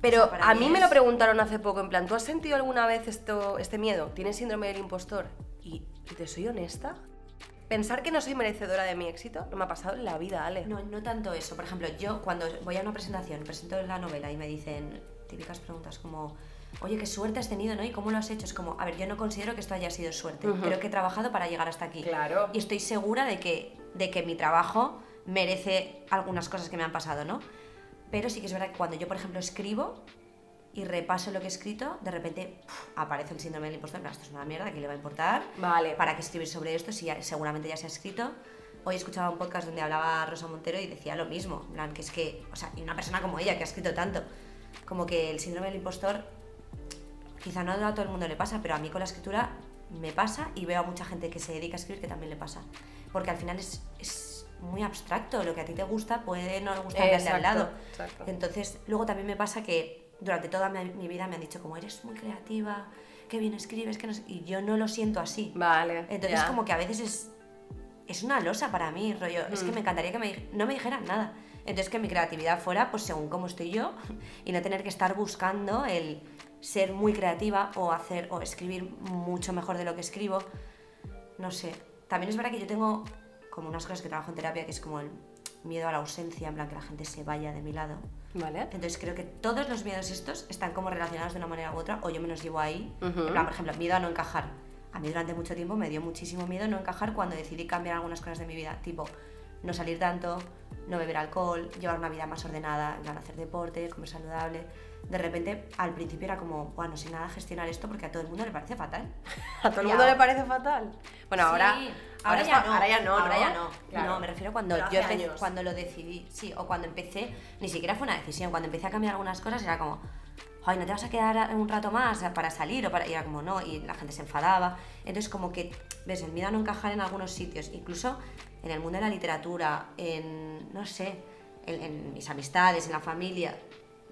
Pero O sea, para a mí mí me lo preguntaron hace poco, en plan, ¿tú has sentido alguna vez esto, este miedo? ¿Tienes síndrome del impostor? Y, y te soy honesta, pensar que no soy merecedora de mi éxito no me ha pasado en la vida, Ale. No, no tanto eso. Por ejemplo, yo cuando voy a una presentación, presento la novela y me dicen típicas preguntas como, oye, qué suerte has tenido, ¿no? ¿Y cómo lo has hecho? Es como, a ver, yo no considero que esto haya sido suerte. Creo que he trabajado para llegar hasta aquí. Claro. Y estoy segura de que, de que mi trabajo merece algunas cosas que me han pasado, ¿no? Pero sí que es verdad que cuando yo, por ejemplo, escribo y repaso lo que he escrito, de repente puf, aparece el síndrome del impostor. "No, Esto es una mierda, ¿qué le va a importar? Vale. ¿Para qué escribir sobre esto si ya- seguramente ya se ha escrito? Hoy escuchaba un podcast donde hablaba Rosa Montero y decía lo mismo, plan, que es que, o sea, y una persona como ella que ha escrito tanto, como que el síndrome del impostor, quizá no a todo el mundo le pasa, pero a mí con la escritura me pasa y veo a mucha gente que se dedica a escribir que también le pasa. Porque al final es, es muy abstracto, lo que a ti te gusta puede no gustarle al de al Exacto, lado. exacto. Entonces, luego también me pasa que durante toda mi, mi vida me han dicho como eres muy creativa, qué bien escribes, que no sé", y yo no lo siento así. Vale. Entonces ya. como que a veces es, es una losa para mí, rollo. Es que Mm. me encantaría que me, no me dijeran nada. Entonces que mi creatividad fuera pues según cómo estoy yo y no tener que estar buscando el ser muy creativa o hacer o escribir mucho mejor de lo que escribo. No sé. También es verdad que yo tengo como unas cosas que trabajo en terapia que es como el miedo a la ausencia, en plan que la gente se vaya de mi lado. Vale. Entonces creo que todos los miedos estos están como relacionados de una manera u otra o yo me los llevo ahí. En plan, por ejemplo, miedo a no encajar. A mí durante mucho tiempo me dio muchísimo miedo no encajar cuando decidí cambiar algunas cosas de mi vida, tipo no salir tanto, no beber alcohol, llevar una vida más ordenada, hacer deporte, comer saludable. De repente, al principio era como, bueno, sin nada gestionar esto porque a todo el mundo le parece fatal. ¿A todo el mundo ahora- le parece fatal? Bueno, ahora, Sí, ahora, ya está- no. ahora ya no, Ahora ¿no? ya no. Claro. No, me refiero cuando yo hace empe- años. cuando lo decidí, sí, o cuando empecé, ni siquiera fue una decisión, cuando empecé a cambiar algunas cosas era como, ay, ¿no te vas a quedar un rato más para salir? O para... Y era como, no, y la gente se enfadaba. Entonces como que, ves, el miedo a no encajar en algunos sitios, incluso en el mundo de la literatura, en, no sé, en, en mis amistades, en la familia,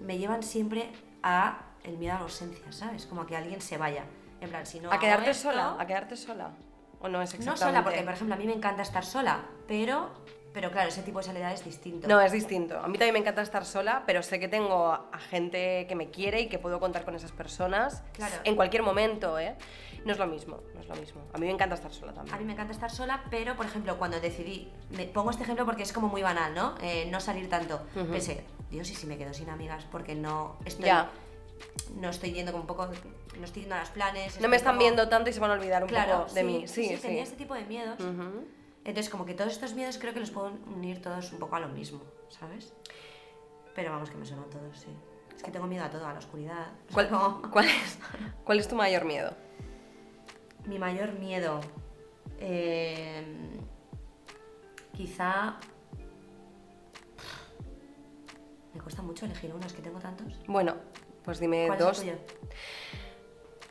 me llevan siempre a el miedo a la ausencia, ¿sabes? Como a que alguien se vaya. En plan, si no ¿A quedarte esto- sola? ¿A quedarte sola? ¿O no es no exactamente? sola, porque por ejemplo a mí me encanta estar sola, pero, pero claro, ese tipo de soledad es distinto. No, es distinto. A mí también me encanta estar sola, pero sé que tengo a gente que me quiere y que puedo contar con esas personas Claro. en cualquier momento, ¿eh? No es lo mismo, no es lo mismo. A mí me encanta estar sola A mí también. me encanta estar sola, pero por ejemplo cuando decidí, me pongo este ejemplo porque es como muy banal, ¿no? Eh, no salir tanto. Ujú. Pensé, Dios, y si me quedo sin amigas porque no estoy, Ya. no estoy yendo como un poco, no estoy yendo a los planes. No me están como- viendo tanto y se van a olvidar un claro, poco de sí, mí. Sí, sí. tenía este tipo de miedos. Entonces como que todos estos miedos creo que los puedo unir todos un poco a lo mismo, ¿sabes? Pero vamos, que me suenan todos, sí. Es que tengo miedo a todo, a la oscuridad. ¿Cuál, como- cuál es, ¿Cuál es tu mayor miedo? Mi mayor miedo. eh, quizá. Me cuesta mucho elegir uno, es que tengo tantos. Bueno, pues dime ¿Cuál dos. es el tuyo?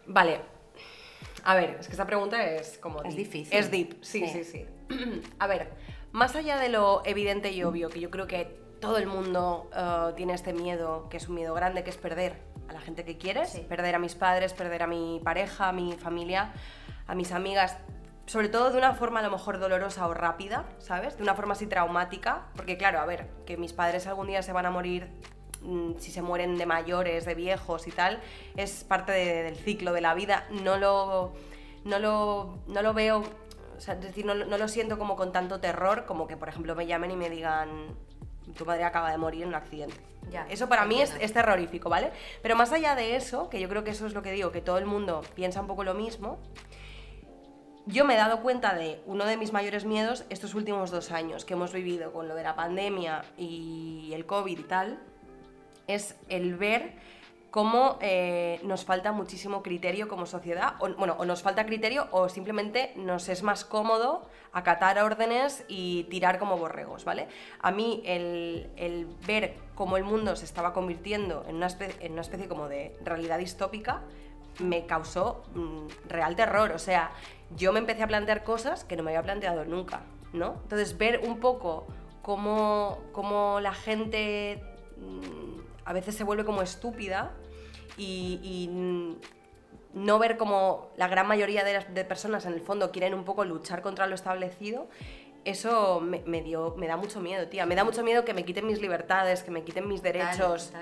Vale. A ver, es que esta pregunta es como... Es deep. difícil. Es deep, sí, sí, Sí. sí. A ver, más allá de lo evidente y obvio, que yo creo que todo el mundo eh, tiene este miedo, que es un miedo grande, que es perder a la gente que quieres, Sí. perder a mis padres, perder a mi pareja, a mi familia, a mis amigas, sobre todo de una forma a lo mejor dolorosa o rápida, ¿sabes? De una forma así traumática, porque claro, a ver, que mis padres algún día se van a morir mm, si se mueren de mayores, de viejos y tal, es parte de- del ciclo de la vida. No lo, no lo, no lo veo O sea, es decir, no, no lo siento como con tanto terror como que, por ejemplo, me llamen y me digan tu madre acaba de morir en un accidente. Ya, eso para mí es terrorífico, ¿vale? Pero más allá de eso, que yo creo que eso es lo que digo, que todo el mundo piensa un poco lo mismo, yo me he dado cuenta de uno de mis mayores miedos estos últimos dos años que hemos vivido con lo de la pandemia y el COVID y tal, es el ver cómo eh, nos falta muchísimo criterio como sociedad, o, bueno, o nos falta criterio o simplemente nos es más cómodo acatar órdenes y tirar como borregos, ¿vale? A mí el, el ver cómo el mundo se estaba convirtiendo en una, especie como de realidad distópica me causó mm, real terror, o sea, yo me empecé a plantear cosas que no me había planteado nunca, ¿no? Entonces ver un poco cómo, cómo la gente mm, a veces se vuelve como estúpida y, mm, no ver como la gran mayoría de, las, de personas en el fondo quieren un poco luchar contra lo establecido, eso me, me dio, me da mucho miedo, tía. Me da mucho miedo que me quiten mis libertades, que me quiten mis derechos.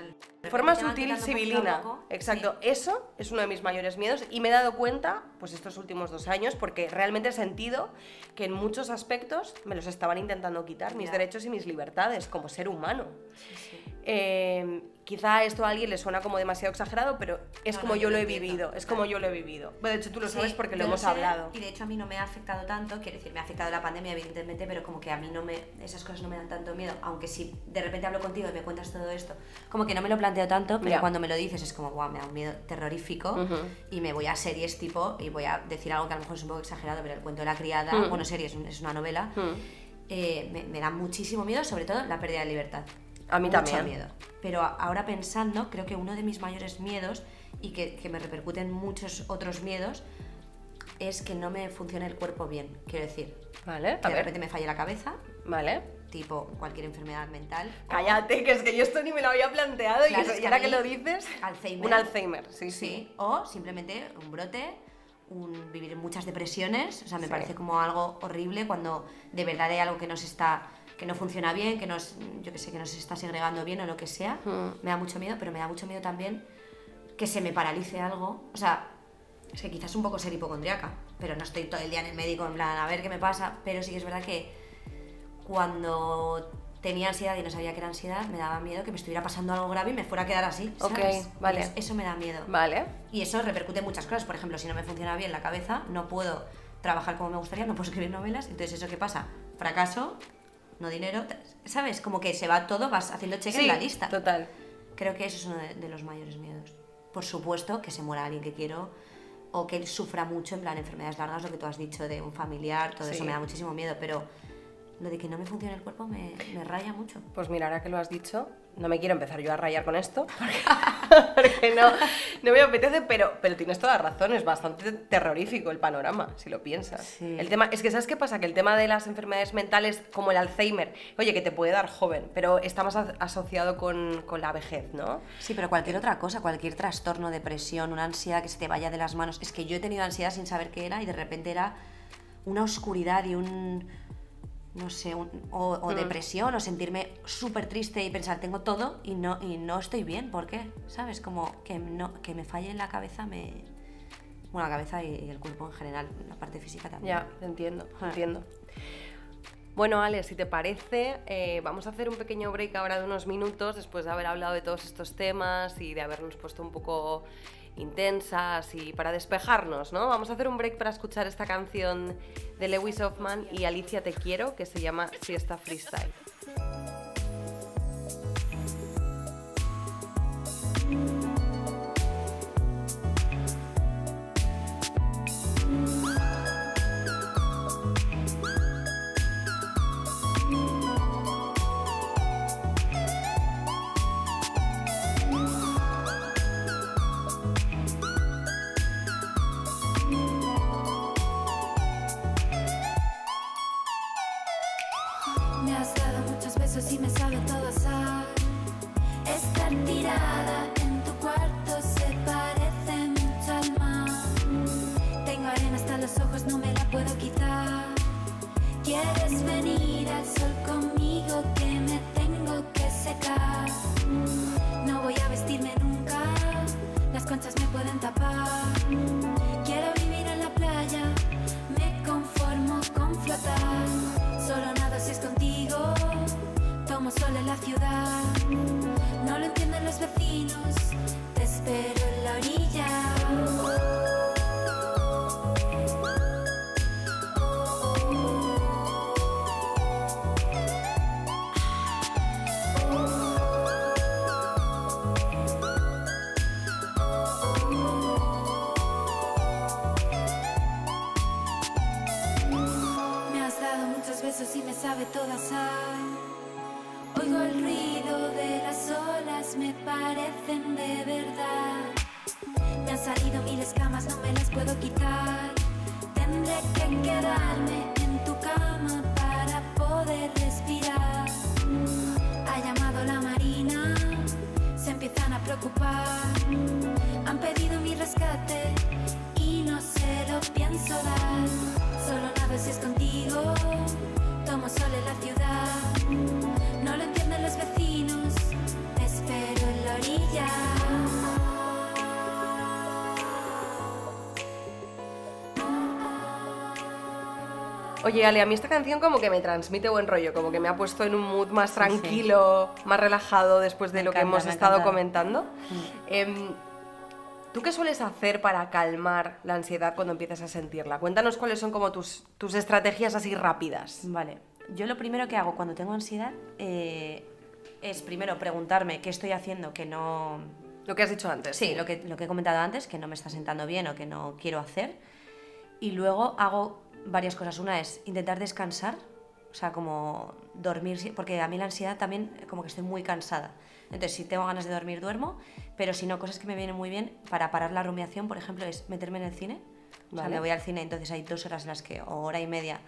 De forma sutil, civilina. Exacto. Sí. Eso es uno de mis mayores miedos y me he dado cuenta, pues estos últimos dos años, porque realmente he sentido que en muchos aspectos me los estaban intentando quitar, mis Ya. derechos y mis libertades como ser humano. Sí, sí. Eh, quizá esto a alguien le suena como demasiado exagerado, pero es No, como no, yo yo lo he entiendo, vivido, es como yo lo he vivido. Bueno, de hecho tú lo Sí, sabes porque lo hemos sé, hablado. Y de hecho a mí no me ha afectado tanto, quiero decir, me ha afectado la pandemia evidentemente, pero como que a mí no me, esas cosas no me dan tanto miedo, aunque si de repente hablo contigo y me cuentas todo esto, como que no me lo planteo tanto, pero Ya. cuando me lo dices es como, guau, me da un miedo terrorífico Ujú. y me voy a series tipo, y voy a decir algo que a lo mejor es un poco exagerado, pero el cuento de la criada, Mm. bueno, series, es una novela, Mm. eh, me, me da muchísimo miedo, sobre todo la pérdida de libertad. A mí Mucho también. miedo. Pero ahora pensando, creo que uno de mis mayores miedos y que, que me repercuten muchos otros miedos es que no me funcione el cuerpo bien. Quiero decir, Vale, que a de ver. repente me falle la cabeza, Vale. tipo cualquier enfermedad mental. Cállate, que es que yo esto ni me lo había planteado y, Claro, eso- es y que ahora que lo dices. Alzheimer. Un Alzheimer, sí, sí. Sí, o simplemente un brote, un vivir muchas depresiones, o sea, me Sí. parece como algo horrible cuando de verdad hay algo que nos está que no funciona bien, que nos yo que sé, que nos está segregando bien o lo que sea. Mm. Me da mucho miedo, pero me da mucho miedo también que se me paralice algo, o sea, es que quizás un poco ser hipocondriaca, pero no estoy todo el día en el médico en plan a ver qué me pasa, pero sí que es verdad que cuando tenía ansiedad y no sabía que era ansiedad, me daba miedo que me estuviera pasando algo grave y me fuera a quedar así. Ok, ¿sabes? vale. Entonces, Eso me da miedo. Vale. Y eso repercute en muchas cosas. Por ejemplo, si no me funciona bien la cabeza, no puedo trabajar como me gustaría, no puedo escribir novelas. Entonces, ¿eso qué pasa? Fracaso, no dinero. ¿Sabes? Como que se va todo, vas haciendo cheque Sí, en la lista. total. Creo que eso es uno de, de los mayores miedos. Por supuesto, que se muera alguien que quiero o que sufra mucho, en plan enfermedades largas, lo que tú has dicho de un familiar, todo Sí. eso me da muchísimo miedo. Pero lo de que no me funcione el cuerpo me, me raya mucho. Pues mira, ahora que lo has dicho, no me quiero empezar yo a rayar con esto, porque, porque no, no me apetece, pero, pero tienes toda razón, es bastante terrorífico el panorama, si lo piensas. Sí. El tema, es que ¿sabes qué pasa? Que el tema de las enfermedades mentales, como el Alzheimer, oye, que te puede dar joven, pero está más asociado con, con la vejez, ¿no? Sí, pero cualquier otra cosa, cualquier trastorno, depresión, una ansiedad que se te vaya de las manos. Es que yo he tenido ansiedad sin saber qué era y de repente era una oscuridad y un. No sé, un- o, o depresión, o sentirme súper triste y pensar, tengo todo y no, y no estoy bien. ¿Por qué? ¿Sabes? Como que, no, que me falle en la cabeza me. Bueno, la cabeza y, y el cuerpo en general, la parte física también. Ya, te entiendo, te Ah. entiendo. Bueno, Ale, si te parece, eh, vamos a hacer un pequeño break ahora de unos minutos después de haber hablado de todos estos temas y de habernos puesto un poco intensas y para despejarnos, ¿no? Vamos a hacer un break para escuchar esta canción de Lewis Hoffman y Alicia Te Quiero que se llama Siesta Freestyle. ¿Quieres venir Oye, Ale, a mí esta canción como que me transmite buen rollo, como que me ha puesto en un mood más tranquilo, más relajado después de Me lo que encanta, hemos me estado encanta. comentando. Em, ¿Tú qué sueles hacer para calmar la ansiedad cuando empiezas a sentirla? Cuéntanos cuáles son como tus, tus estrategias así rápidas. Vale, yo lo primero que hago cuando tengo ansiedad eh, es primero preguntarme qué estoy haciendo que no... Lo que has dicho antes. Sí, lo que, lo que he comentado antes, que no me está sentando bien o que no quiero hacer. Y luego hago varias cosas. Una es intentar descansar, o sea, como dormir, porque a mí la ansiedad también como que estoy muy cansada. Entonces, si tengo ganas de dormir, duermo, pero si no, cosas que me vienen muy bien para parar la rumiación, por ejemplo, es meterme en el cine. O sea, Vale. me voy al cine, entonces hay dos horas en las que, o hora y media,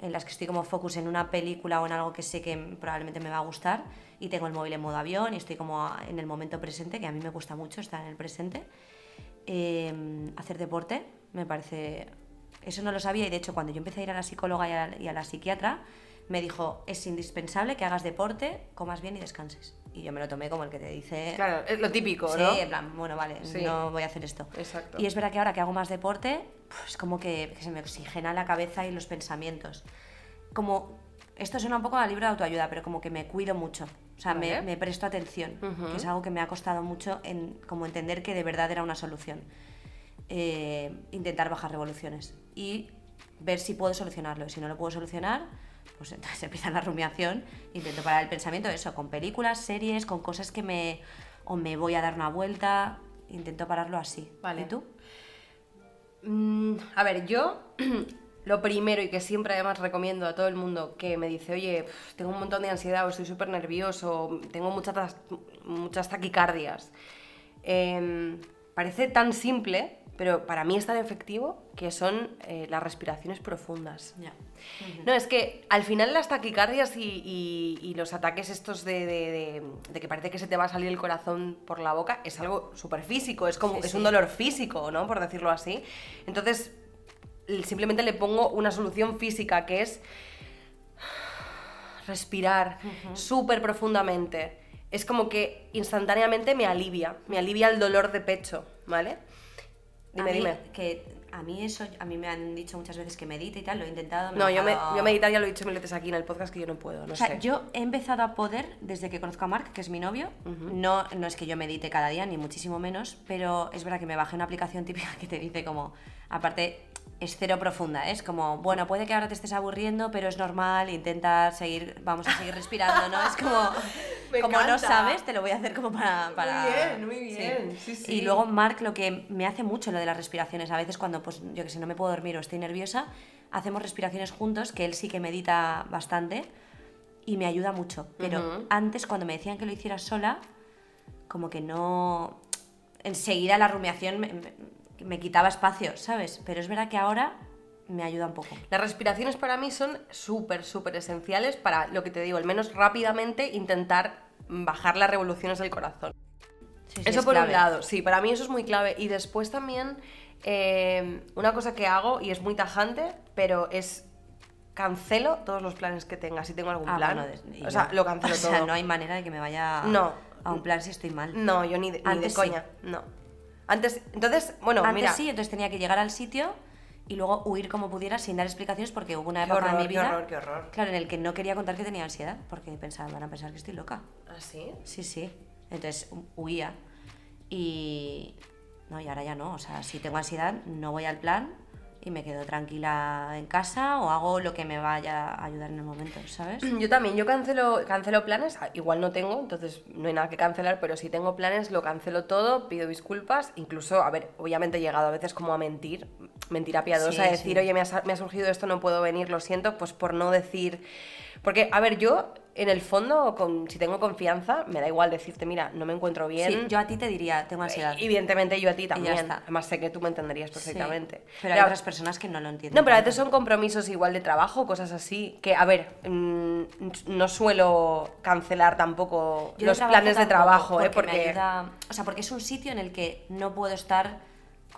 en las que estoy como focus en una película o en algo que sé que probablemente me va a gustar y tengo el móvil en modo avión y estoy como en el momento presente, que a mí me gusta mucho estar en el presente. Eh, hacer deporte me parece... Eso no lo sabía y de hecho cuando yo empecé a ir a la psicóloga y a la, y a la psiquiatra me dijo, es indispensable que hagas deporte, comas bien y descanses. Y yo me lo tomé como el que te dice... Claro, es lo típico, Sí, ¿no? en plan, bueno, vale, Sí. no voy a hacer esto. Exacto. Y es verdad que ahora que hago más deporte, pues como que, que se me oxigena la cabeza y los pensamientos. Como, esto suena un poco a libro de autoayuda, pero como que me cuido mucho. O sea, me, Vale. me presto atención, que es algo que me ha costado mucho en como entender que de verdad era una solución. Eh, intentar bajar revoluciones y ver si puedo solucionarlo. Y si no lo puedo solucionar, pues entonces empieza la rumiación. Intento parar el pensamiento, eso, con películas, series, con cosas que me... o me voy a dar una vuelta. Intento pararlo así. Vale. ¿Y tú? Mm, a ver, yo lo primero y que siempre además recomiendo a todo el mundo que me dice, oye, tengo un montón de ansiedad o estoy súper nervioso, tengo muchas, muchas taquicardias. Em, parece tan simple, pero para mí es tan efectivo que son eh, las respiraciones profundas. No, es que al final las taquicardias y, y- y los ataques estos de, de- de- de que parece que se te va a salir el corazón por la boca es algo súper físico, es como Sí, es sí. un dolor físico, ¿no? Por decirlo así. Entonces, simplemente le pongo una solución física que es respirar súper profundamente. Es como que instantáneamente me alivia, me alivia el dolor de pecho, ¿vale? Dime, a mí, dime. Que a mí eso, a mí me han dicho muchas veces que medite y tal, lo he intentado. me No, yo, me, yo meditar ya lo he dicho mil veces aquí en el podcast que yo no puedo, no o sea, sé. yo he empezado a poder desde que conozco a Mark, que es mi novio. no, no es que yo medite cada día, ni muchísimo menos, pero es verdad que me bajé una aplicación típica que te dice como, aparte, es cero profunda, ¿eh? es como, bueno, puede que ahora te estés aburriendo, pero es normal, intenta seguir, vamos a seguir respirando, ¿no? Es como, Me como no sabes, te lo voy a hacer como para... para bien, muy bien, sí, sí. Y luego Mark lo que me hace mucho lo de las respiraciones, a veces cuando, pues, yo que sé, no me puedo dormir o estoy nerviosa, hacemos respiraciones juntos, que él sí que medita bastante y me ayuda mucho. Pero antes, cuando me decían que lo hiciera sola, como que no... Enseguida la rumiación me, me- me quitaba espacio, ¿sabes? Pero es verdad que ahora me ayuda un poco. Las respiraciones para mí son súper, súper esenciales para, lo que te digo, al menos rápidamente intentar bajar las revoluciones del corazón. Sí, sí, eso es por clave. un lado, sí, para mí eso es muy clave. Y después también, eh, una cosa que hago, y es muy tajante, pero es cancelo todos los planes que tenga, si tengo algún Ah, plan. bueno, o sea, lo cancelo o sea, todo. no hay manera de que me vaya No. a un plan si estoy mal. No, yo ni de, ni de Antes sí. coña, no. Antes, entonces, bueno, Antes mira. sí, entonces tenía que llegar al sitio y luego huir como pudiera sin dar explicaciones porque hubo una Qué época horror, de mi qué vida horror, qué horror. claro en el que no quería contar que tenía ansiedad porque pensaba van a pensar que estoy loca ¿Ah, sí? sí sí entonces hu- huía y no y ahora ya no o sea si tengo ansiedad no voy al plan y me quedo tranquila en casa o hago lo que me vaya a ayudar en el momento, ¿sabes? Yo también, yo cancelo, cancelo planes, igual no tengo, entonces no hay nada que cancelar, pero si tengo planes lo cancelo todo, pido disculpas, incluso, a ver, obviamente he llegado a veces como a mentir, mentira piadosa, Sí, decir, sí. oye, me ha, me ha surgido esto, no puedo venir, lo siento, pues por no decir... Porque, a ver, yo en el fondo, con, si tengo confianza, me da igual decirte, mira, no me encuentro bien. Sí, yo a ti te diría, tengo ansiedad. Eh, Evidentemente yo a ti también. Además sé que tú me entenderías perfectamente. Sí, Pero hay otras personas que no lo entienden. no, pero a veces son compromisos igual de trabajo, cosas así, que, a ver, mm, no suelo cancelar tampoco Yo los planes de trabajo, ¿eh? porque me Porque... ayuda- o sea, porque es un sitio en el que no puedo estar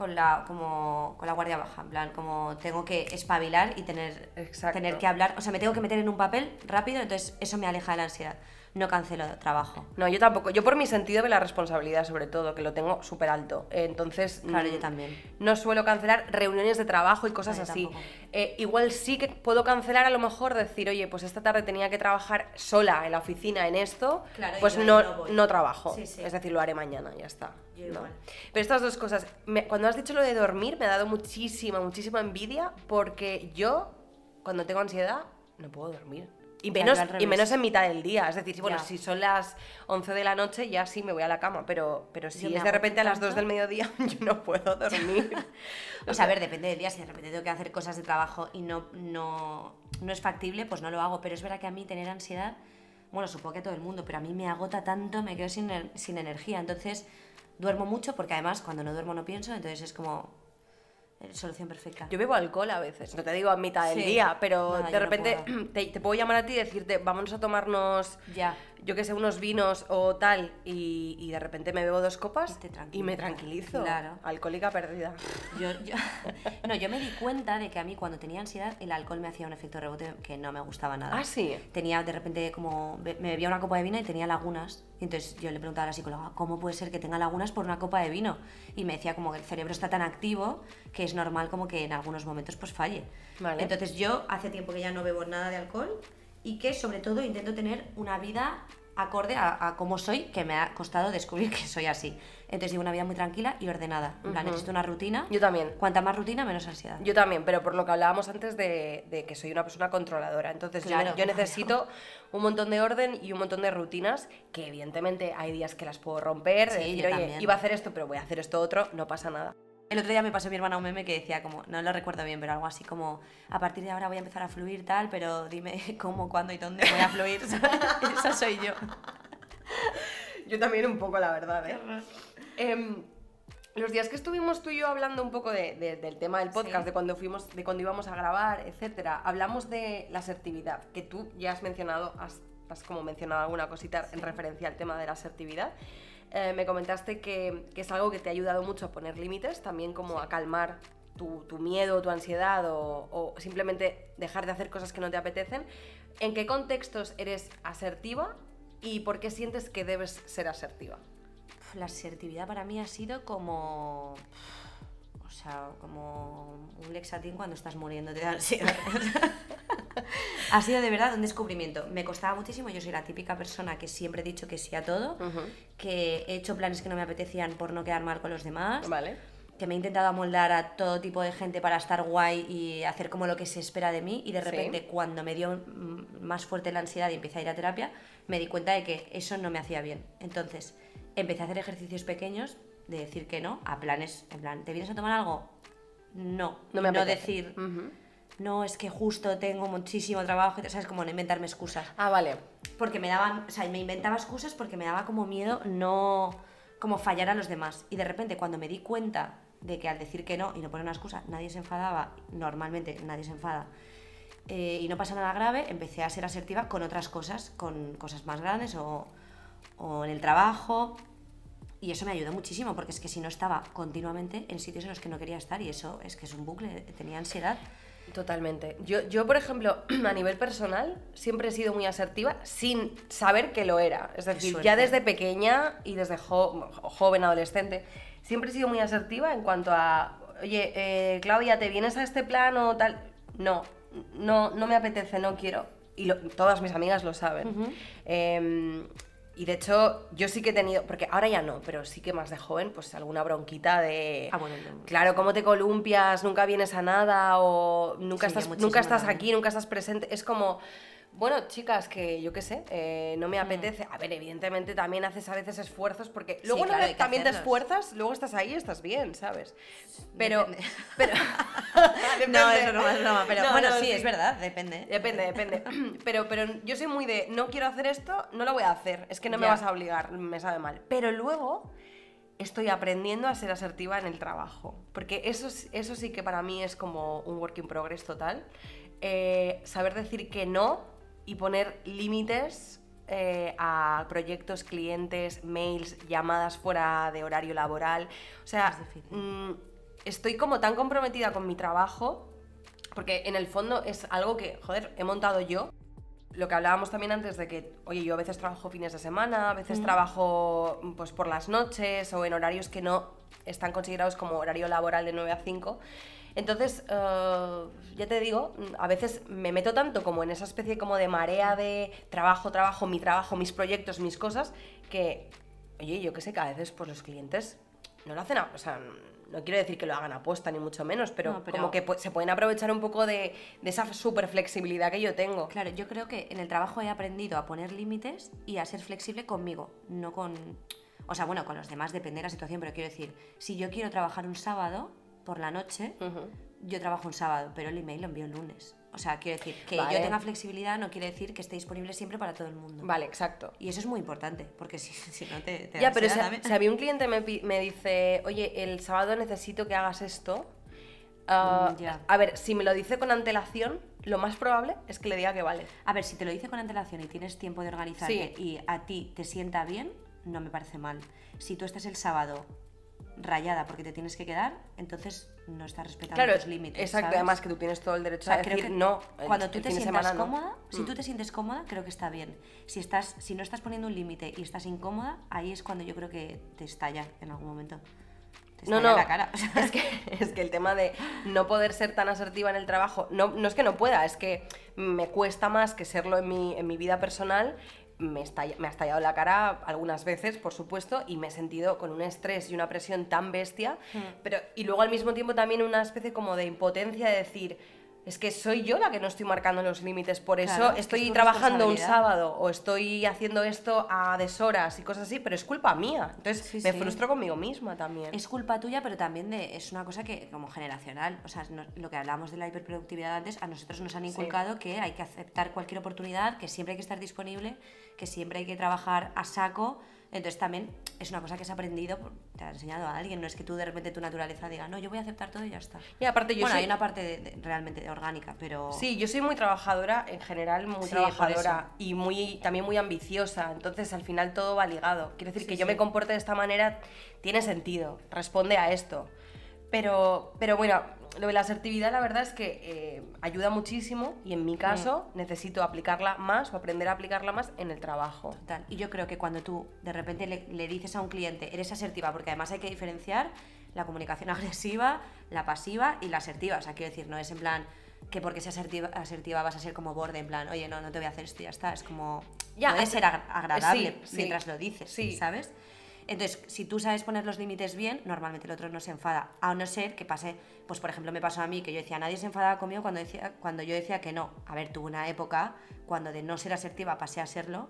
con la como con la guardia baja, en plan, como tengo que espabilar y tener Exacto. tener que hablar, o sea, me tengo que meter en un papel rápido, entonces eso me aleja de la ansiedad. No cancelo trabajo. No, yo tampoco. Yo por mi sentido de la responsabilidad, sobre todo, que lo tengo súper alto. Entonces, Claro, mm, yo también. No suelo cancelar reuniones de trabajo y cosas No, así. Eh, igual sí que puedo cancelar a lo mejor decir, oye, pues esta tarde tenía que trabajar sola en la oficina en esto, Claro, pues no, no no trabajo. Sí, sí. Es decir, lo haré mañana, ya está. Yo ¿no? igual. Pero estas dos cosas, me- cuando has dicho lo de dormir, me ha dado muchísima, muchísima envidia porque yo, cuando tengo ansiedad, no puedo dormir. Y menos, y menos en mitad del día. Es decir, bueno, Ya. si son las 11 de la noche, ya sí me voy a la cama. Pero, pero si Yo es de repente a las tanto. 2 del mediodía, yo no puedo dormir. O sea, a ver, depende del día, si de repente tengo que hacer cosas de trabajo y no, no, no es factible, pues no lo hago. Pero es verdad que a mí tener ansiedad, bueno, supongo que a todo el mundo, pero a mí me agota tanto, me quedo sin, sin energía. Entonces, duermo mucho porque además cuando no duermo no pienso, entonces es como solución perfecta. Yo bebo alcohol a veces, no te digo a mitad del Sí. día, pero Nada, de no repente puedo. te, te puedo llamar a ti y decirte, vámonos a tomarnos, Ya. yo que sé, unos vinos o tal, y, y de repente me bebo dos copas Y me tranquilizo. claro. Alcohólica perdida. Yo, yo- no, yo me di cuenta de que a mí cuando tenía ansiedad el alcohol me hacía un efecto rebote que no me gustaba nada. Ah, sí. Tenía de repente como, me bebía una copa de vino y tenía lagunas. Y entonces yo le preguntaba a la psicóloga, ¿cómo puede ser que tenga lagunas por una copa de vino? Y me decía como que el cerebro está tan activo que es normal como que en algunos momentos pues falle. Vale. Entonces yo hace tiempo que ya no bebo nada de alcohol y que sobre todo intento tener una vida acorde a, a cómo soy, que me ha costado descubrir que soy así. Entonces llevo una vida muy tranquila y ordenada. En plan, Ujú. necesito una rutina. Yo también. Cuanta más rutina, menos ansiedad. Yo también, pero por lo que hablábamos antes de, de que soy una persona controladora. Entonces yo- Claro, yo, necesito un montón de orden y un montón de rutinas que evidentemente hay días que las puedo romper, de Sí, decir, yo oye, también. iba a hacer esto, pero voy a hacer esto otro, no pasa nada. El otro día me pasó mi hermana un meme que decía como, no lo recuerdo bien, pero algo así como, a partir de ahora voy a empezar a fluir tal, pero dime cómo, cuándo y dónde voy a fluir. Esa soy yo. Yo también un poco, la verdad, ¿eh? Em, los días que estuvimos tú y yo hablando un poco de- de- del tema del podcast, Sí. de cuando fuimos, de cuando íbamos a grabar, etcétera, hablamos de la asertividad, que tú ya has mencionado, has, has como mencionado alguna cosita en referencia al tema de la asertividad. Eh, me comentaste que, que es algo que te ha ayudado mucho a poner límites, también como a calmar tu, tu miedo, tu ansiedad o, o simplemente dejar de hacer cosas que no te apetecen. ¿En qué contextos eres asertiva y por qué sientes que debes ser asertiva? La asertividad para mí ha sido como... O sea, como un lexatín cuando estás muriendo de ansiedad. ha sido de verdad un descubrimiento. Me costaba muchísimo, yo soy la típica persona que siempre he dicho que sí a todo, que he hecho planes que no me apetecían por no quedar mal con los demás. ¿Vale? que me he intentado amoldar a todo tipo de gente para estar guay y hacer como lo que se espera de mí y de Sí. repente cuando me dio mm, más fuerte la ansiedad y empecé a ir a terapia, me di cuenta de que eso no me hacía bien. Entonces empecé a hacer ejercicios pequeños de decir que no a planes, en plan, ¿te vienes a tomar algo? No, No me no decir, Ujú. no, es que justo tengo muchísimo trabajo, ¿sabes? Como no inventarme excusas Ah, vale. porque me daban, o sea, me inventaba excusas porque me daba como miedo no como fallar a los demás. Y de repente cuando me di cuenta de que al decir que no y no poner una excusa, nadie se enfadaba, normalmente nadie se enfada, eh, y no pasa nada grave, empecé a ser asertiva con otras cosas, con cosas más grandes o, o en el trabajo. Y eso me ayudó muchísimo, porque es que si no estaba continuamente en sitios en los que no quería estar, y eso es que es un bucle, tenía ansiedad. Totalmente. Yo, yo, por ejemplo, a nivel personal, siempre he sido muy asertiva sin saber que lo era. Es decir, ya desde pequeña y desde jo- joven, adolescente, siempre he sido muy asertiva en cuanto a, oye, eh, Claudia, ¿te vienes a este plan o tal? No, no, no me apetece, no quiero. Y lo- todas mis amigas lo saben. Y de hecho, yo sí que he tenido, porque ahora ya no, pero sí que más de joven, pues alguna bronquita de. Ah, bueno, Claro, ¿cómo te columpias? Nunca vienes a nada, o nunca, Sí, estás, nunca estás aquí, nunca estás presente. Es como. Bueno, chicas, que yo qué sé, eh, no me Mm. apetece. A ver, evidentemente también haces a veces esfuerzos porque luego una claro, vez hay que también te esfuerzas, luego estás ahí y estás bien, ¿sabes? Pero. Depende. pero No, Depende. es broma, es broma, pero No, bueno, no, sí, es verdad, depende. Depende, depende. Pero, pero yo soy muy de, no quiero hacer esto, no lo voy a hacer. Es que no me vas a obligar, me sabe mal. Pero luego estoy aprendiendo a ser asertiva en el trabajo. Porque eso, es- eso sí que para mí es como un work in progress total. Eh, saber decir que no y poner límites eh, a proyectos, clientes, mails, llamadas fuera de horario laboral. O sea, Es mm, estoy como tan comprometida con mi trabajo porque en el fondo es algo que, joder, he montado yo. Lo que hablábamos también antes de que, oye, yo a veces trabajo fines de semana, a veces trabajo pues por las noches o en horarios que no están considerados como horario laboral de 9 a 5. Entonces, eh, ya te digo, a veces me meto tanto como en esa especie como de marea de trabajo, trabajo, mi trabajo, mis proyectos, mis cosas, que, oye, yo qué sé, que a veces pues los clientes no lo hacen, a- o sea, no quiero decir que lo hagan aposta ni mucho menos, pero, No, pero- como que se pueden aprovechar un poco de, de esa super flexibilidad que yo tengo. Claro, yo creo que en el trabajo he aprendido a poner límites y a ser flexible conmigo, no con... O sea, bueno, con los demás depende de la situación, pero quiero decir, si yo quiero trabajar un sábado por la noche, yo trabajo un sábado, pero el email lo envío el lunes. O sea, quiero decir, que Vale. yo tenga flexibilidad no quiere decir que esté disponible siempre para todo el mundo. Vale, exacto. Y eso es muy importante, porque si, si no te... te Ya, pero si, a- si a mí un cliente me, me dice, oye, el sábado necesito que hagas esto, ah, Mm, ya. a ver, si me lo dice con antelación, lo más probable es que le diga que vale. A ver, si te lo dice con antelación y tienes tiempo de organizarte Sí. y a ti te sienta bien, no me parece mal. Si tú estás el sábado rayada porque te tienes que quedar, entonces no estás respetando Claro, tus límites. exacto, ¿sabes? además que tú tienes todo el O derecho sea, a creo decir que no. cuando tú te sientas no. cómoda, si Mm. tú te sientes cómoda, creo que está bien. Si estás, si no estás poniendo un límite y estás incómoda, ahí es cuando yo creo que te estalla en algún momento. Te No, estalla no, la cara. o sea, es que, es que el tema de no poder ser tan asertiva en el trabajo, no, no es que no pueda, es que me cuesta más que serlo en mi, en mi vida personal. Me, estalla- me ha estallado la cara algunas veces, por supuesto, y me he sentido con un estrés y una presión tan bestia, Hmm. pero y luego al mismo tiempo también una especie como de impotencia de decir, es que soy yo la que no estoy marcando los límites, por eso Claro, estoy es trabajando un sábado o estoy haciendo esto a deshoras y cosas así, pero es culpa mía. Entonces Sí, me sí. frustro conmigo misma también. Es culpa tuya, pero también de, es una cosa que como generacional, o sea, no- lo que hablábamos de la hiperproductividad antes, a nosotros nos han inculcado que hay que aceptar cualquier oportunidad, que siempre hay que estar disponible, que siempre hay que trabajar a saco. Entonces también es una cosa que has aprendido, te ha enseñado a alguien, no es que tú de repente tu naturaleza diga, no, yo voy a aceptar todo y ya está. Y aparte yo bueno, soy... hay una parte de- de- realmente orgánica, pero... Sí, yo soy muy trabajadora, en general muy Sí, trabajadora y muy, también muy ambiciosa, entonces al final todo va ligado. Quiero decir Sí, que yo me comporte de esta manera tiene sentido, responde a esto. Pero, pero bueno, lo de la asertividad la verdad es que eh, ayuda muchísimo y en mi caso necesito aplicarla más o aprender a aplicarla más en el trabajo. Total. Y yo creo que cuando tú de repente le, le dices a un cliente, eres asertiva, porque además hay que diferenciar la comunicación agresiva, la pasiva y la asertiva. O sea, quiero decir, no es en plan que porque seas asertiva, asertiva vas a ser como borde, en plan, oye, no, no te voy a hacer esto ya está. Es como, Ya, puede es- ser agra- agradable sí, sí. mientras lo dices, Sí. ¿sabes? Entonces, si tú sabes poner los límites bien, normalmente el otro no se enfada. A no ser que pase, pues por ejemplo me pasó a mí que yo decía, nadie se enfadaba conmigo cuando, decía, cuando yo decía que no. A ver, tuve una época cuando de no ser asertiva pasé a serlo,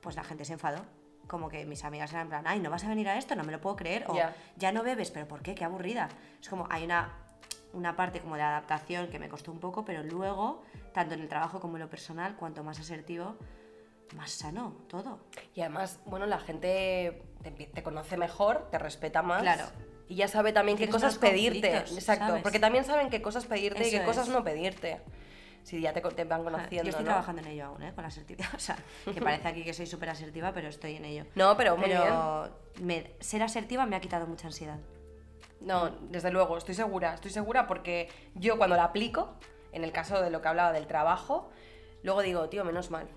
pues la gente se enfadó. Como que mis amigas eran en plan, ay, ¿no vas a venir a esto? No me lo puedo creer. O Ya. ya no bebes, pero ¿por qué? Qué aburrida. Es como, hay una, una parte como de adaptación que me costó un poco, pero luego, tanto en el trabajo como en lo personal, cuanto más asertivo, más sano todo. Y además, bueno, la gente te, conoce mejor, te respeta más. Claro. Y ya sabe también qué cosas pedirte. Exacto. ¿sabes? Porque también saben qué cosas pedirte y qué cosas no pedirte. Si ya te, te van conociendo. Yo estoy ¿no? trabajando en ello aún, ¿eh? Con la asertividad. O sea, que parece aquí que soy súper asertiva, pero estoy en ello. No, pero muy Pero me- ser asertiva me ha quitado mucha ansiedad. No, desde luego, estoy segura, estoy segura porque yo cuando la aplico, en el caso de lo que hablaba del trabajo, luego digo, tío, menos mal.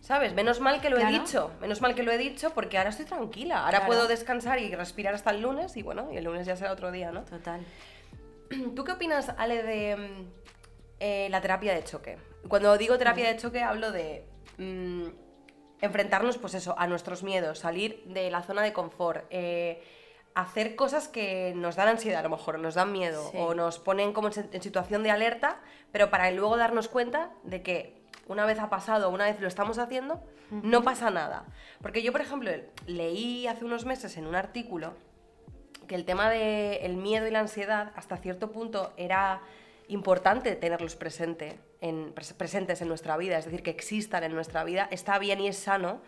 ¿Sabes? Menos mal que lo he dicho, menos mal que lo he dicho porque ahora estoy tranquila, ahora Claro. puedo descansar y respirar hasta el lunes y bueno, y el lunes ya será otro día, ¿no? Total. ¿Tú qué opinas, Ale, de mm, eh, la terapia de choque? Cuando digo terapia de choque hablo de mm, enfrentarnos, pues eso, a nuestros miedos, salir de la zona de confort, eh, hacer cosas que nos dan ansiedad a lo mejor, nos dan miedo Sí. o nos ponen como en situación de alerta, pero para luego darnos cuenta de que una vez ha pasado, una vez lo estamos haciendo, no pasa nada. Porque yo, por ejemplo, leí hace unos meses en un artículo que el tema del miedo y la ansiedad hasta cierto punto era importante tenerlos presente en, pres- presentes en nuestra vida, es decir, que existan en nuestra vida, está bien y es sano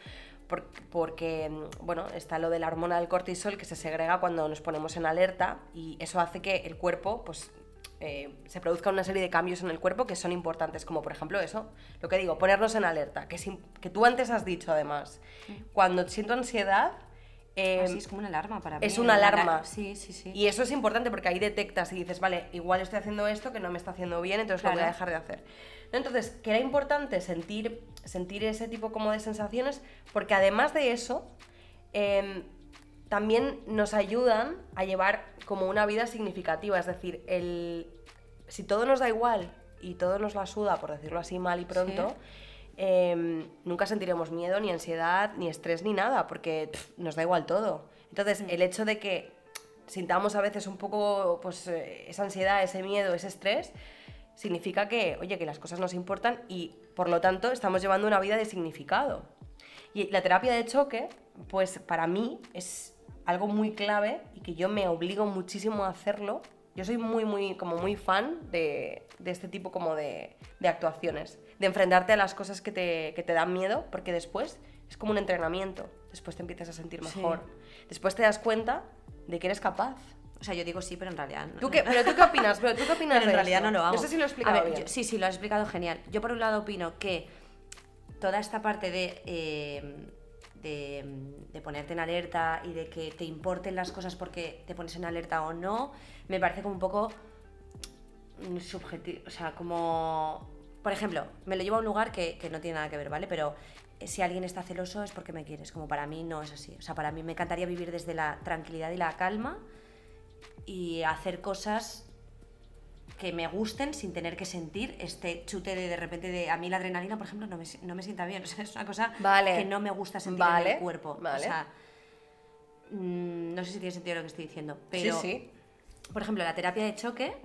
por- porque, bueno, está lo de la hormona del cortisol que se segrega cuando nos ponemos en alerta y eso hace que el cuerpo, pues, eh, se produzca una serie de cambios en el cuerpo que son importantes, como por ejemplo eso, lo que digo, ponernos en alerta, que, que tú antes has dicho además, cuando siento ansiedad... eh, Así es como una alarma para mí. es una la- alarma. Sí, sí, sí. y eso es importante porque ahí detectas y dices, vale, igual estoy haciendo esto que no me está haciendo bien, entonces lo voy a dejar de hacer. Entonces, que era importante sentir, sentir ese tipo como de sensaciones, porque además de eso, em, también nos ayudan a llevar como una vida significativa. Es decir, el, si todo nos da igual y todo nos la suda, por decirlo así mal y pronto, em, nunca sentiremos miedo, ni ansiedad, ni estrés, ni nada, porque pff, nos da igual todo. Entonces, el hecho de que sintamos a veces un poco pues, eh, esa ansiedad, ese miedo, ese estrés, significa que, oye, que las cosas nos importan y, por lo tanto, estamos llevando una vida de significado. Y la terapia de choque, pues para mí es algo muy clave y que yo me obligo muchísimo a hacerlo. Yo soy muy, muy, como muy fan de, de este tipo como de, de actuaciones, de enfrentarte a las cosas que te, que te dan miedo, porque después es como un entrenamiento, después te empiezas a sentir Sí. mejor, después te das cuenta de que eres capaz. O sea, yo digo sí, pero en realidad no. ¿Tú qué, pero tú qué opinas? Pero ¿tú qué opinas Pero en de realidad esto? no lo hago. No sé si lo he explicado A ver, bien. yo- sí, sí, lo has explicado genial. Yo por un lado opino que toda esta parte de, eh, de, ponerte en alerta y de que te importen las cosas porque te pones en alerta o no, me parece como un poco subjetivo. O sea, como... Por ejemplo, me lo llevo a un lugar que, que no tiene nada que ver, ¿vale? Pero eh, si alguien está celoso es porque me quieres. Como para mí no es así. O sea, para mí me encantaría vivir desde la tranquilidad y la calma y hacer cosas que me gusten sin tener que sentir este chute de de repente de a mí la adrenalina por ejemplo no me, no me sienta bien o sea es una cosa Vale. que no me gusta sentir Vale, en el cuerpo vale. o sea mm, no sé si tiene sentido lo que estoy diciendo pero sí, sí. por ejemplo la terapia de choque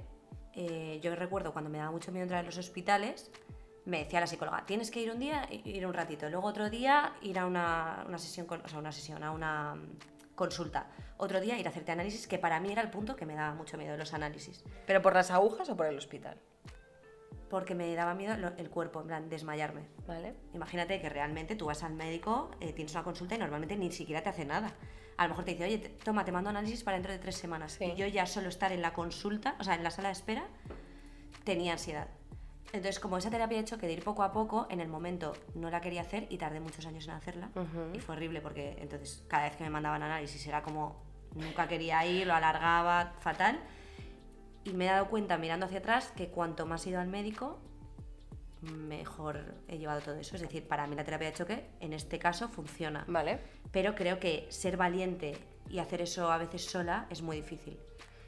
eh, yo recuerdo cuando me daba mucho miedo entrar en los hospitales me decía la psicóloga tienes que ir un día ir un ratito luego otro día ir a una, una sesión con- o sea una sesión a una consulta otro día ir a hacerte análisis que para mí era el punto que me daba mucho miedo los análisis ¿Pero por las agujas o por el hospital? porque me daba miedo el cuerpo, en plan, desmayarme. ¿Vale? Imagínate que realmente tú vas al médico, eh, tienes una consulta y normalmente ni siquiera te hace nada. A lo mejor te dice, oye, te- toma, te mando análisis para dentro de tres semanas. Sí. Y yo ya solo estar en la consulta, o sea, en la sala de espera, tenía ansiedad. Entonces, como esa terapia de hecho que de ir poco a poco, en el momento no la quería hacer y tardé muchos años en hacerla. Ujú. Y fue horrible porque entonces cada vez que me mandaban análisis era como nunca quería ir, lo alargaba, fatal. Y me he dado cuenta mirando hacia atrás que cuanto más he ido al médico, mejor he llevado todo eso. Es decir, para mí la terapia de choque en este caso funciona. Vale. Pero creo que ser valiente y hacer eso a veces sola es muy difícil.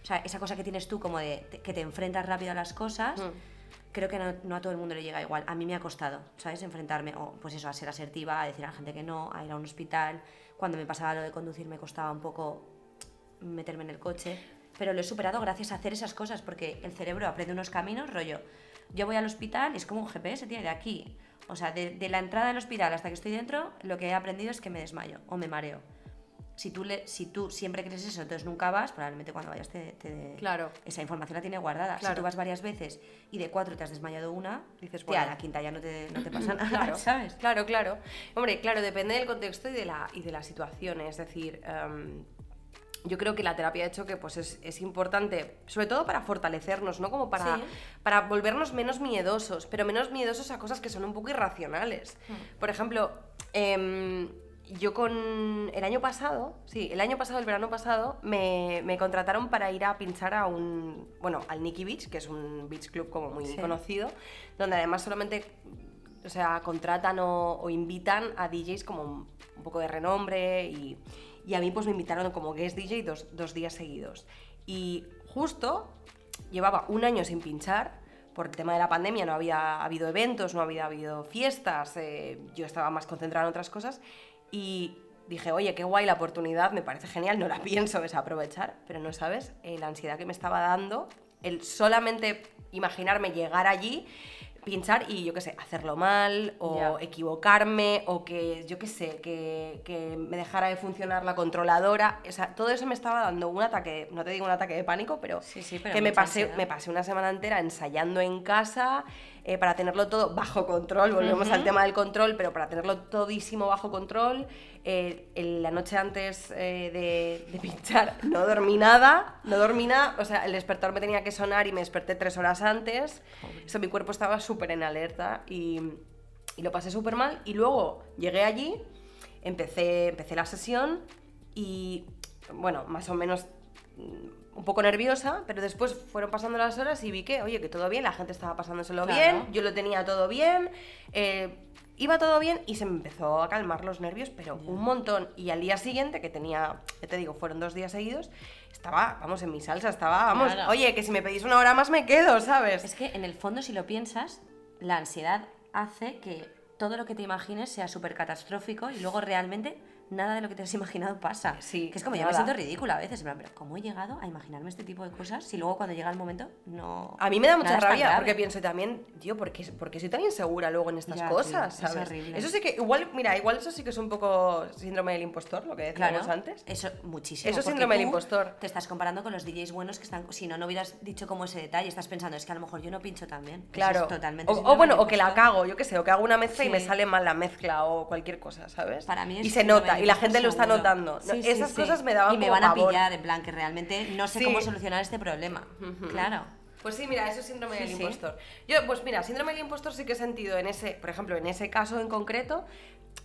O sea, esa cosa que tienes tú como de que te enfrentas rápido a las cosas, Mm. Creo que no, no a todo el mundo le llega igual. A mí me ha costado, ¿sabes? Enfrentarme, o pues eso, a ser asertiva, a decir a la gente que no, a ir a un hospital. Cuando me pasaba lo de conducir me costaba un poco meterme en el coche. Pero lo he superado gracias a hacer esas cosas, porque el cerebro aprende unos caminos, rollo. Yo voy al hospital y es como un GPS, tío, de aquí. O sea, de, de la entrada del hospital hasta que estoy dentro, lo que he aprendido es que me desmayo o me mareo. Si tú, le, si tú siempre crees eso, entonces nunca vas, probablemente cuando vayas te... te- Claro. Esa información la tiene guardada. Si tú vas varias veces y de cuatro te has desmayado una, Dices, bueno. la quinta ya no te, no te pasa nada, Claro, ¿sabes? Claro, claro. Hombre, claro, depende del contexto y de la, y de la situación. Es decir, em, yo creo que la terapia de choque pues es, es importante, sobre todo para fortalecernos, ¿no? Como para, Sí. para volvernos menos miedosos, pero menos miedosos a cosas que son un poco irracionales. Hmm. Por ejemplo, em, yo con el año pasado, sí, el año pasado, el verano pasado, me, me contrataron para ir a pinchar a un, bueno, al Nikki Beach, que es un beach club como muy Sí. conocido, donde además solamente, o sea, contratan o, o invitan a DJs como un, un poco de renombre y, y a mí pues me invitaron como guest DJ dos, dos días seguidos. Y justo llevaba un año sin pinchar por el tema de la pandemia no había habido eventos, no había habido fiestas, eh, yo estaba más concentrada en otras cosas y dije, oye, qué guay la oportunidad, me parece genial, no la pienso desaprovechar, pero no sabes eh, la ansiedad que me estaba dando, el solamente imaginarme llegar allí pinchar y yo qué sé, hacerlo mal o equivocarme o que yo qué sé, que, que me dejara de funcionar la controladora. O sea, todo eso me estaba dando un ataque, no te digo un ataque de pánico, pero, Sí, sí, pero que me pasé, ansiedad. me pasé una semana entera ensayando en casa eh, para tenerlo todo bajo control. Volvemos al tema del control, pero para tenerlo todísimo bajo control. Eh, el- la noche antes eh, de, de pinchar no dormí nada, no dormí nada. O sea, el despertador me tenía que sonar y me desperté tres horas antes. Eso, mi cuerpo estaba súper en alerta y, y lo pasé súper mal. Y luego llegué allí, empecé, empecé la sesión y, bueno, más o menos mm, un poco nerviosa, pero después fueron pasando las horas y vi que, oye, que todo bien, la gente estaba pasándoselo Claro. bien, yo lo tenía todo bien, eh, iba todo bien y se me empezó a calmar los nervios, pero un montón. Y al día siguiente, que tenía, ya te digo, fueron dos días seguidos, estaba, vamos, en mi salsa, estaba, vamos, Claro. oye, que si me pedís una hora más me quedo, ¿sabes? Es que en el fondo, si lo piensas, la ansiedad hace que todo lo que te imagines sea súper catastrófico y luego realmente nada de lo que te has imaginado pasa. Sí, que es como yo me siento ridícula a veces, pero ¿cómo he llegado a imaginarme este tipo de cosas si luego cuando llega el momento no. A mí me da mucha rabia porque pienso también, tío, ¿por qué, por qué soy tan insegura luego en estas Ya, cosas? tío, es ¿sabes? horrible. Eso sí que, igual, mira, igual eso sí que es un poco síndrome del impostor, lo que decíamos Claro, antes. Eso, muchísimo. Eso es síndrome del impostor. Te estás comparando con los DJs buenos que están. Si no, no hubieras dicho como ese detalle. Estás pensando, es que a lo mejor yo no pincho tan bien. Claro. es totalmente o, bueno, o que la cago, yo qué sé, o que hago una mezcla y me sale mal la mezcla o cualquier cosa, ¿sabes? Para mí es y se nota, y la gente lo está notando. No, Sí, sí, Esas sí. cosas me daban Y me como van a pavor. pillar, en plan, que realmente no sé cómo solucionar este problema. Claro. Pues sí, mira, eso es síndrome Sí, del impostor. Yo, pues mira, síndrome del impostor sí que he sentido en ese, por ejemplo, en ese caso en concreto,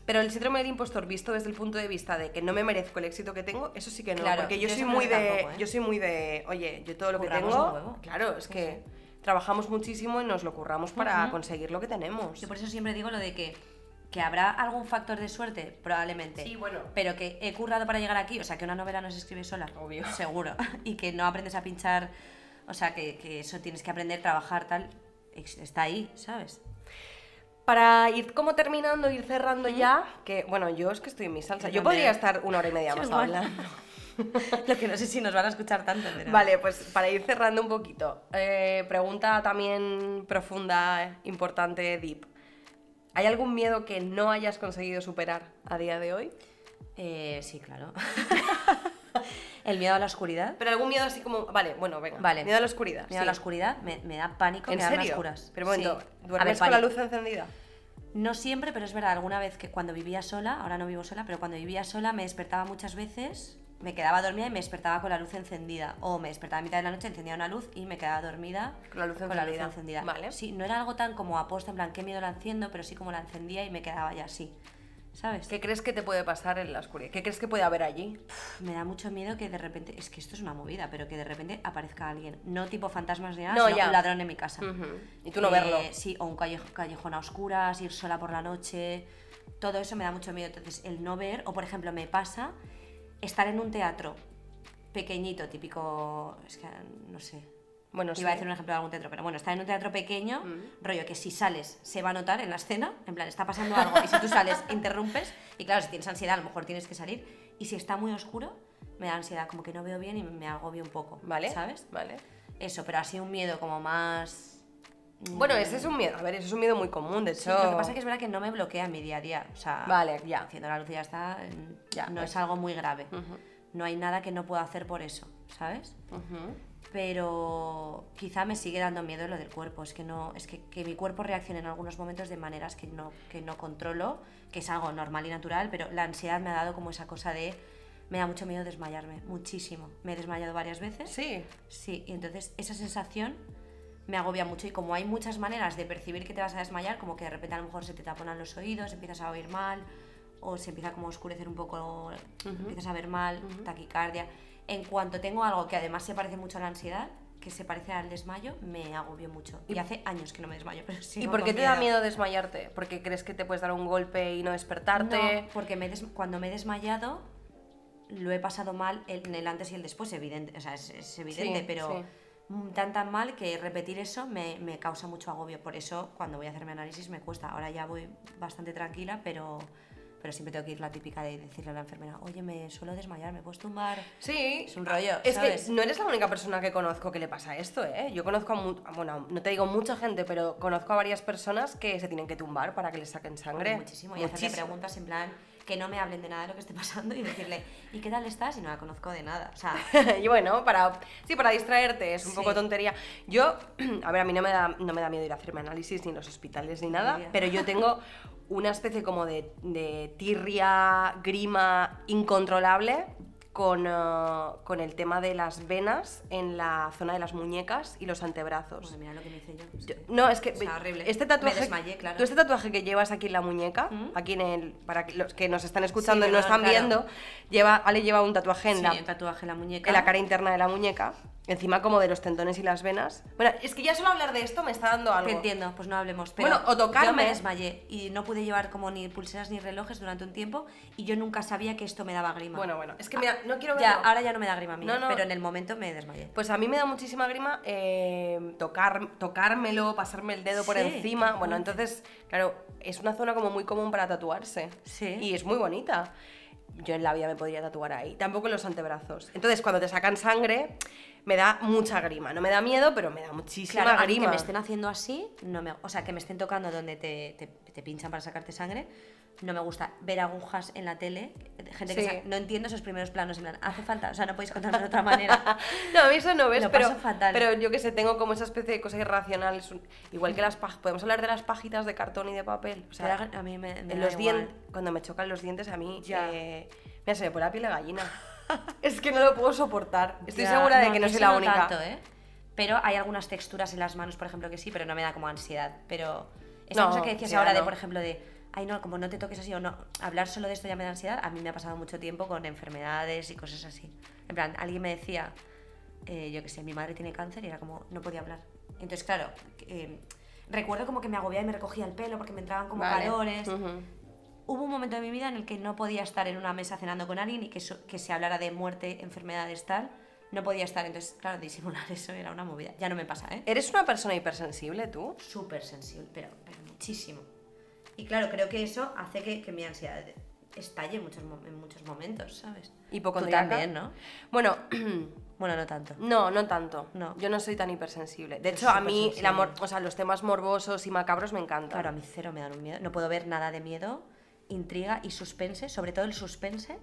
pero el síndrome del impostor visto desde el punto de vista de que no me merezco el éxito que tengo, eso sí que no, Claro, porque yo, yo soy muy de, tampoco, ¿eh? yo soy muy de, oye, yo todo lo que tengo, claro, es que trabajamos muchísimo y nos lo curramos para conseguir lo que tenemos. Yo por eso siempre digo lo de que, que habrá algún factor de suerte, probablemente. Sí, bueno. Pero que he currado para llegar aquí, o sea, que una novela no se escribe sola. Obvio. Seguro. y que no aprendes a pinchar, o sea, que, que eso tienes que aprender, trabajar, tal. Está ahí, ¿sabes? Para ir como terminando, ir cerrando ya, que bueno, yo es que estoy en mi salsa. Yo podría estar una hora y media más hablando. lo que no sé si nos van a escuchar tanto, pero... Vale, pues para ir cerrando un poquito, eh, pregunta también profunda, eh, importante, deep. ¿Hay algún miedo que no hayas conseguido superar a día de hoy? Eh, sí, claro. El miedo a la oscuridad. Pero algún miedo así como, vale, bueno, venga. Vale. Miedo a la oscuridad. Miedo a la oscuridad me, me da pánico ¿En quedarme a serio? oscuras. Pero un momento, Sí. A ver, ¿duermes con la luz encendida? No siempre, pero es verdad, alguna vez que cuando vivía sola, ahora no vivo sola, pero cuando vivía sola me despertaba muchas veces, me quedaba dormida y me despertaba con la luz encendida. O me despertaba a mitad de la noche, encendía una luz y me quedaba dormida Con la luz encendida. encendida. Vale. Sí, no era algo tan como aposta, en plan, qué miedo la enciendo, pero sí como la encendía y me quedaba ya así. ¿Sabes? ¿Qué crees que te puede pasar en la oscuridad? ¿Qué crees que puede haber allí? Me da mucho miedo que de repente, es que esto es una movida, pero que de repente aparezca alguien, no tipo fantasmas ni nada, No, sino ya. un ladrón en mi casa. Y tú no Eh, verlo. Sí, o un callejo- callejón a oscuras, ir sola por la noche, todo eso me da mucho miedo. Entonces, el no ver, o por ejemplo, me pasa estar en un teatro pequeñito, típico, es que no sé. Bueno, Iba sí. a decir un ejemplo de algún teatro, pero bueno, estar en un teatro pequeño, rollo que si sales se va a notar en la escena, en plan, está pasando algo, y si tú sales, interrumpes, y claro, si tienes ansiedad, a lo mejor tienes que salir, y si está muy oscuro, me da ansiedad, como que no veo bien y me agobio un poco, ¿Vale? ¿Sabes? Vale. Eso, pero así un miedo como más... Bueno, ese es un miedo. A ver, ese es un miedo muy común, de Sí, hecho. lo que pasa es que es verdad que no me bloquea en mi día a día. O sea, Vale, ya. Haciendo la luz y ya está. mm, Ya, no pues. es algo muy grave. No hay nada que no pueda hacer por eso, ¿sabes? Pero quizá me sigue dando miedo lo del cuerpo. Es que no, es que, que mi cuerpo reaccione en algunos momentos de maneras que no, que no controlo, que es algo normal y natural, pero la ansiedad me ha dado como esa cosa de. Me da mucho miedo desmayarme, muchísimo. Me he desmayado varias veces. Sí. Sí, y entonces esa sensación me agobia mucho y como hay muchas maneras de percibir que te vas a desmayar, como que de repente a lo mejor se te taponan los oídos, empiezas a oír mal o se empieza como a oscurecer un poco, empiezas a ver mal, taquicardia. En cuanto tengo algo que además se parece mucho a la ansiedad, que se parece al desmayo, me agobio mucho. Y hace años que no me desmayo, pero sí. ¿Y por qué te da miedo desmayarte? ¿Porque crees que te puedes dar un golpe y no despertarte? No, porque me des- cuando me he desmayado lo he pasado mal en el antes y el después, evidente, o sea, es, es evidente, Sí, pero, sí. Mm, tan tan mal que repetir eso me, me causa mucho agobio. Por eso cuando voy a hacer mi análisis me cuesta. Ahora ya voy bastante tranquila, pero, pero siempre tengo que ir la típica de decirle a la enfermera, oye, me suelo desmayar, me puedes tumbar. Sí. Es un rollo, Es ¿sabes? que no eres la única persona que conozco que le pasa esto, ¿eh? Yo conozco a, bueno, no te digo mucha gente, pero conozco a varias personas que se tienen que tumbar para que les saquen sangre. Muchísimo. Y hacerle preguntas en plan que no me hablen de nada de lo que esté pasando y decirle, ¿y qué tal estás? Y no la conozco de nada. O sea, y bueno, para, sí, para distraerte, es un Sí. poco tontería. Yo, a ver, a mí no me, da, no me da miedo ir a hacerme análisis ni en los hospitales ni nada, Mira. pero yo tengo una especie como de, de tirria, grima incontrolable con, eh, con el tema de las venas en la zona de las muñecas y los antebrazos. pues mira lo que me hice yo. es Yo- no, es que o sea, horrible. este tatuaje, Me desmayé, claro. tú este tatuaje que llevas aquí en la muñeca, ¿Mm? aquí en el, para los que nos están escuchando Sí, y no perdón, están claro. viendo, lleva, Ale lleva un tatuaje en Sí, la, un tatuaje en la muñeca. en la cara interna de la muñeca, encima como de los tendones y las venas. Bueno, es que ya solo hablar de esto me está dando algo. Te entiendo, pues no hablemos. Pero Bueno, o tocarme. Yo me desmayé y no pude llevar como ni pulseras ni relojes durante un tiempo y yo nunca sabía que esto me daba grima. Bueno, bueno, es que mira, no quiero ya, ahora ya no me da grima a mí, No, no. pero en el momento me desmayé. Pues a mí me da muchísima grima eh, tocar, tocármelo, pasarme el dedo por encima. Bueno, entonces, claro, es una zona como muy común para tatuarse. Sí. Y es muy bonita. Yo en la vida me podría tatuar ahí. Tampoco en los antebrazos. Entonces, cuando te sacan sangre, me da mucha grima. No me da miedo, pero me da muchísima Claro, a mí grima. que me estén haciendo así, no me, o sea, que me estén tocando donde te, te, te pinchan para sacarte sangre, no me gusta ver agujas en la tele, gente que Sí. sa- no entiendo esos primeros planos, en plan, hace falta, o sea, no podéis contarme de otra manera. No, a mí eso no ves, Lo pero, paso fatal. pero yo que sé, tengo como esa especie de cosa irracional. un- igual que las pajas. Podemos hablar de las pajitas de cartón y de papel. O sea, Pero a mí me, me en da los dientes, cuando me chocan los dientes, a mí Ya. eh, mira, se me pone la piel de gallina. Es que no lo puedo soportar. Estoy Ya, segura de que no soy la única. tanto, ¿eh? Pero hay algunas texturas en las manos, por ejemplo, que sí, pero no me da como ansiedad. Pero esa No, cosa que decías ahora de, no. por ejemplo, de, ay, no, como no te toques así o no, hablar solo de esto ya me da ansiedad, a mí me ha pasado mucho tiempo con enfermedades y cosas así. En plan, alguien me decía, eh, yo qué sé, mi madre tiene cáncer y era como, no podía hablar. Entonces, claro, eh, recuerdo como que me agobiaba y me recogía el pelo porque me entraban como Vale. calores. Ujú. Hubo un momento de mi vida en el que no podía estar en una mesa cenando con alguien y que, so- que se hablara de muerte, enfermedades, tal. No podía estar, entonces, claro, disimular eso era una movida. Ya no me pasa, ¿eh? ¿Eres una persona hipersensible tú? Súper sensible, pero, pero muchísimo. Y claro, creo que eso hace que, que mi ansiedad estalle en muchos, en muchos momentos, ¿sabes? Tú Hipocondríaca. también, ¿no? Bueno, Bueno, no tanto. no, no tanto. No. Yo no soy tan hipersensible. De hecho, a mí, el amor, o sea, los temas morbosos y macabros me encantan. Claro, a mí cero me dan un miedo. No puedo ver nada de miedo, intriga y suspense, sobre todo el suspense,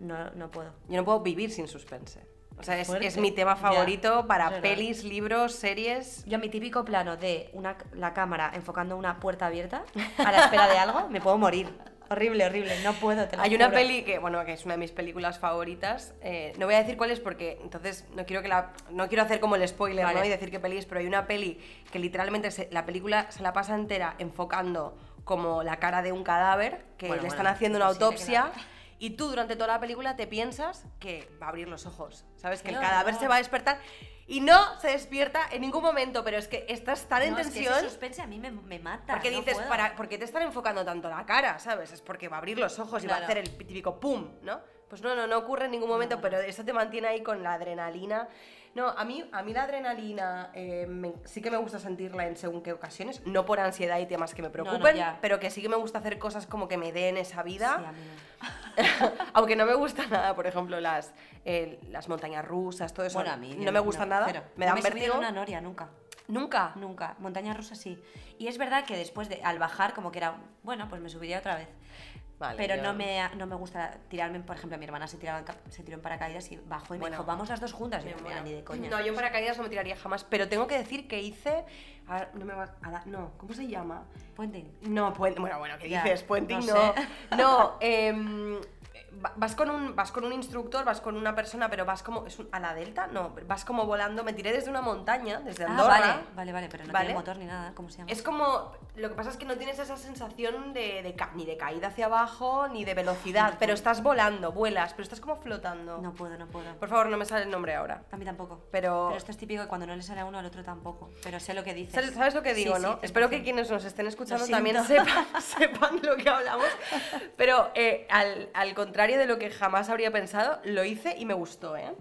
no, no puedo. Yo no puedo vivir sin suspense. O sea, es, es mi tema Ya, favorito para pelis, libros, series. Yo mi típico plano de una, la cámara enfocando una puerta abierta a la espera de algo, me puedo morir. Horrible, horrible, no puedo. Te lo Hay una peli que, bueno, que es una de mis películas favoritas. eh, no voy a decir cuál es porque entonces no quiero que la, no quiero hacer como el spoiler, Vale. ¿no? Y decir qué peli es, pero hay una peli que literalmente se- la película se la pasa entera enfocando como la cara de un cadáver que Bueno, le bueno, están haciendo una autopsia. Y tú durante toda la película te piensas que va a abrir los ojos, ¿sabes? Que el cadáver se va a despertar y no se despierta en ningún momento, pero es que estás tan en No, es que tensión ese suspense a mí me, me mata. porque no dices, puedo. para, ¿por qué te están enfocando tanto la cara? ¿Sabes? Es porque va a abrir los ojos y va a hacer el típico pum, ¿no? Pues no, no, no ocurre en ningún momento, pero eso te mantiene ahí con la adrenalina. No, a mí, a mí la adrenalina eh, me- sí que me gusta sentirla en según qué ocasiones, no por ansiedad y temas que me no, preocupen, ya. pero que sí que me gusta hacer cosas como que me den esa vida. Sí, a mí no. Aunque no me gusta nada, por ejemplo, las, eh, las montañas rusas, todo eso. Bueno, a mí no me gusta nada. cero. Me No dan he subido vértigo. una noria nunca. Nunca. Nunca. Montaña rusa sí. Y es verdad que después de al bajar como que era, bueno, pues me subiría otra vez. Vale, pero yo- no, me, no me gusta tirarme, por ejemplo, mi hermana se, tiraba se tiró en paracaídas y bajó y me dijo, vamos las dos juntas. Y yo, mira, ni de coña. No, yo en paracaídas no me tiraría jamás, pero tengo que decir que hice... ahora no me va a dar- No, ¿cómo se llama? Puenting. No, puente, bueno, bueno, ¿qué dices? Puenting no no. sé. No, va- vas, con un, vas con un instructor, vas con una persona, pero vas como... ¿Es un- a la delta? No, vas como volando. Me tiré desde una montaña, desde Ah, Andorra. vale, vale, vale, pero no ¿Vale? tiene motor ni nada. ¿Cómo se llama? Es como... Lo que pasa es que no tienes esa sensación de, de ni de caída hacia abajo, ni de velocidad, pero estás volando, vuelas, pero estás como flotando. No puedo, no puedo. Por favor, no me sale el nombre ahora. A mí tampoco. Pero- Pero esto es típico que cuando no le sale a uno, al otro tampoco. Pero sé lo que dices. ¿Sabes lo que Sí, digo, sí, no? 100%. Espero que quienes nos estén escuchando también sepan, sepan lo que hablamos. Pero eh, al, al contrario de lo que jamás habría pensado, lo hice y me gustó, ¿eh?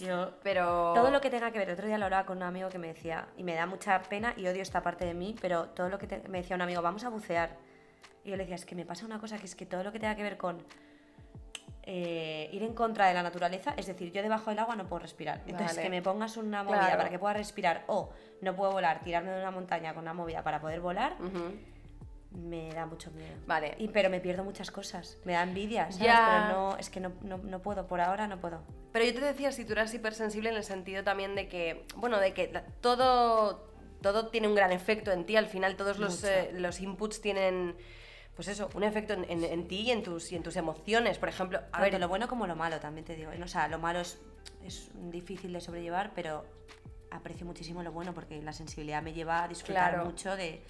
Yo Pero... Todo lo que tenga que ver, otro día lo hablaba con un amigo que me decía, y me da mucha pena y odio esta parte de mí, pero todo lo que te- me decía un amigo, vamos a bucear. Y yo le decía, es que me pasa una cosa, que es que todo lo que tenga que ver con eh, ir en contra de la naturaleza, es decir, yo debajo del agua no puedo respirar. Entonces, Vale. que me pongas una movida Claro. para que pueda respirar o no puedo volar, tirarme de una montaña con una movida para poder volar, Ujú. Me da mucho miedo. Vale. Y, pero me pierdo muchas cosas, me da envidia, ¿sabes? Ya. Pero no, es que no, no, no puedo, por ahora no puedo. Pero yo te decía si tú eras hipersensible en el sentido también de que, bueno, de que todo, todo tiene un gran efecto en ti, al final todos los, eh, los inputs tienen, pues eso, un efecto en, en- en ti y en, tus, y en tus emociones. Por ejemplo, a Tanto ver, lo bueno como lo malo, también te digo. O sea, lo malo es, es difícil de sobrellevar, pero aprecio muchísimo lo bueno porque la sensibilidad me lleva a disfrutar Claro. mucho de,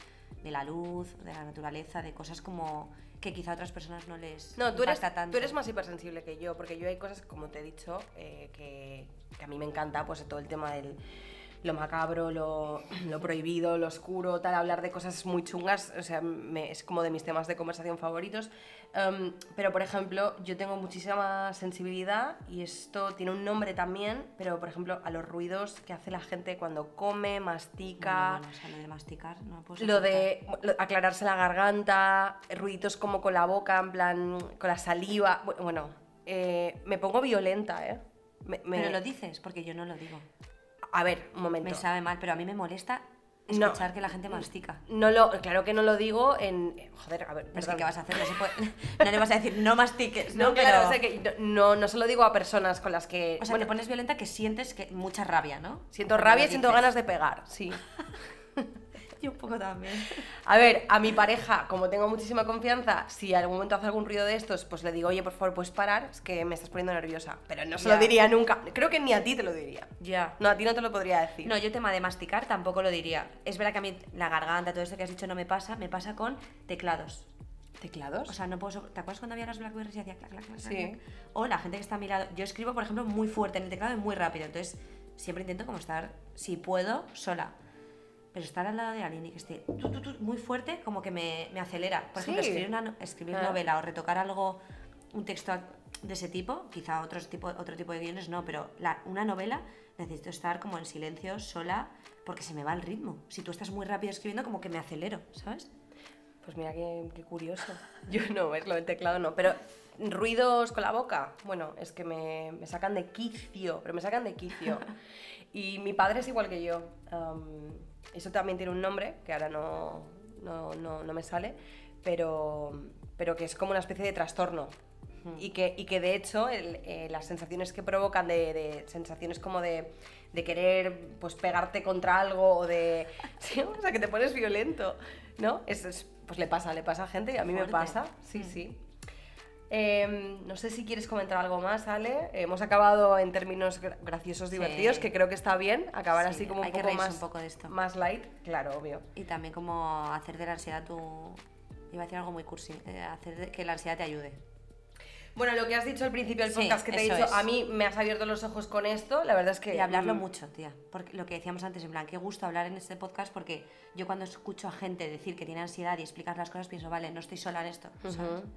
de la luz, de la naturaleza, de cosas como que quizá a otras personas no les No, tú eres, tanto. tú eres más hipersensible que yo, porque yo hay cosas, como te he dicho, eh, que, que a mí me encanta, pues todo el tema del lo macabro, lo, lo prohibido, lo oscuro, tal, hablar de cosas muy chungas, o sea, me- es como de mis temas de conversación favoritos. Em, pero, por ejemplo, yo tengo muchísima sensibilidad y esto tiene un nombre también, pero, por ejemplo, a los ruidos que hace la gente cuando come, mastica, Bueno, bueno, o sea, lo de masticar, no puedo lo de lo- aclararse la garganta, ruiditos como con la boca, en plan, con la saliva. Bu- Bueno, eh, me pongo violenta, ¿eh? Me- me- Pero lo dices, porque yo no lo digo. A ver, un momento. Me sabe mal, pero a mí me molesta No. escuchar que la gente mastica. No lo, claro que no lo digo en. Joder, a ver, Es que, perdón. ¿qué vas a hacer? No, se puede- no le vas a decir, no mastiques, No, ¿no? claro, o sea que no, no se lo digo a personas con las que. O sea, bueno, te pones violenta que sientes que mucha rabia, ¿no? siento rabia y siento ganas de pegar, sí. Yo un poco también. A ver, a mi pareja, como tengo muchísima confianza, si algún momento hace algún ruido de estos, pues le digo, oye, por favor, puedes parar, es que me estás poniendo nerviosa. Pero no se lo diría nunca. Creo que ni a ti te lo diría. Ya. No, a ti no te lo podría decir. No, yo tema de masticar tampoco lo diría. Es verdad que a mí la garganta, todo esto que has dicho no me pasa, me pasa con teclados. ¿Teclados? O sea, no puedo... ¿Te acuerdas cuando había las Blackberries y hacía clac, clac, clac, clac, Sí. clac? O la gente que está a mi lado. Yo escribo, por ejemplo, muy fuerte en el teclado y muy rápido. Entonces, siempre intento como estar, si puedo, sola. Pero estar al lado de alguien y que esté tu, tu, tu, muy fuerte, como que me, me acelera. Por ejemplo, escribir, una, escribir Ah. novela o retocar algo, un texto de ese tipo, quizá otros tipo, otro tipo de guiones no, pero la- una novela necesito estar como en silencio, sola, porque se me va el ritmo. Si tú estás muy rápido escribiendo, como que me acelero, ¿sabes? Pues mira qué, qué curioso. Yo no, es lo del teclado no. Pero ruidos con la boca, bueno, es que me, me sacan de quicio, pero me sacan de quicio. Y mi padre es igual que yo. Eso también tiene un nombre, que ahora no, no, no- no me sale, pero, pero que es como una especie de trastorno. Y que, y que de hecho el- eh, las sensaciones que provocan de, de sensaciones como de, de querer pues pegarte contra algo o de sí, o sea que te pones violento ¿no? Es, es- pues le pasa, le pasa a gente y a mí me Fuerte. pasa, sí, sí. Em, no sé si quieres comentar algo más, Ale. Hemos acabado en términos gra- graciosos, Sí. divertidos, que creo que está bien. Acabar Sí, así como un poco más, un poco de esto. más light, claro, obvio. Y también como hacer de la ansiedad tu... Iba a decir algo muy cursi, eh, hacer que la ansiedad te ayude. Bueno, lo que has dicho al principio del Sí, podcast que te he dicho, es. a mí me has abierto los ojos con esto. La verdad es que. Y hablarlo mm, mucho, tía. Porque lo que decíamos antes, en plan, qué gusto hablar en este podcast porque yo cuando escucho a gente decir que tiene ansiedad y explicar las cosas pienso, vale, no estoy sola en esto.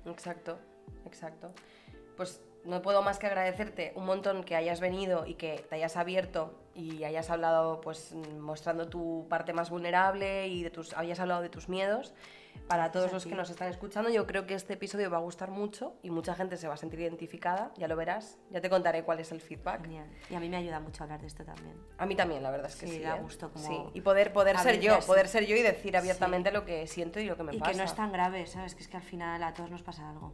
Exacto, exacto. Pues no puedo más que agradecerte un montón que hayas venido y que te hayas abierto y hayas hablado, pues mostrando tu parte más vulnerable y de tus, hayas hablado de tus miedos. Para todos los que nos están escuchando, yo creo que este episodio va a gustar mucho y mucha gente se va a sentir identificada, ya lo verás. Ya te contaré cuál es el feedback. Genial. Y a mí me ayuda mucho hablar de esto también. A mí también, la verdad es que Sí, sí. da ¿eh? gusto como Sí, Y poder, poder ser yo, poder ser yo y decir abiertamente lo que siento y lo que me y pasa. que no es tan grave, ¿sabes? Que es que al final a todos nos pasa algo.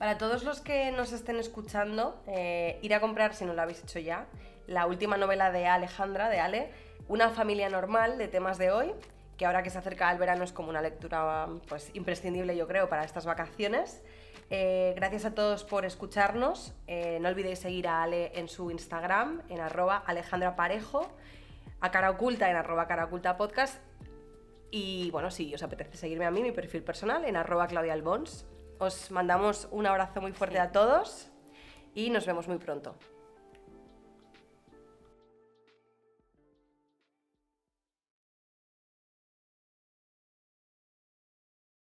Para todos los que nos estén escuchando, eh, ir a comprar, si no lo habéis hecho ya, la última novela de Alejandra, de Ale, Una familia normal, de temas de hoy, que ahora que se acerca el verano es como una lectura pues, imprescindible, yo creo, para estas vacaciones. Eh, gracias a todos por escucharnos. Eh, no olvidéis seguir a Ale en su Instagram, en arroba a Cara Oculta en arroba Cara Oculta Podcast y bueno, si os apetece seguirme a mí, mi perfil personal, en arroba Claudia Albons. Os mandamos un abrazo muy fuerte a todos y nos vemos muy pronto.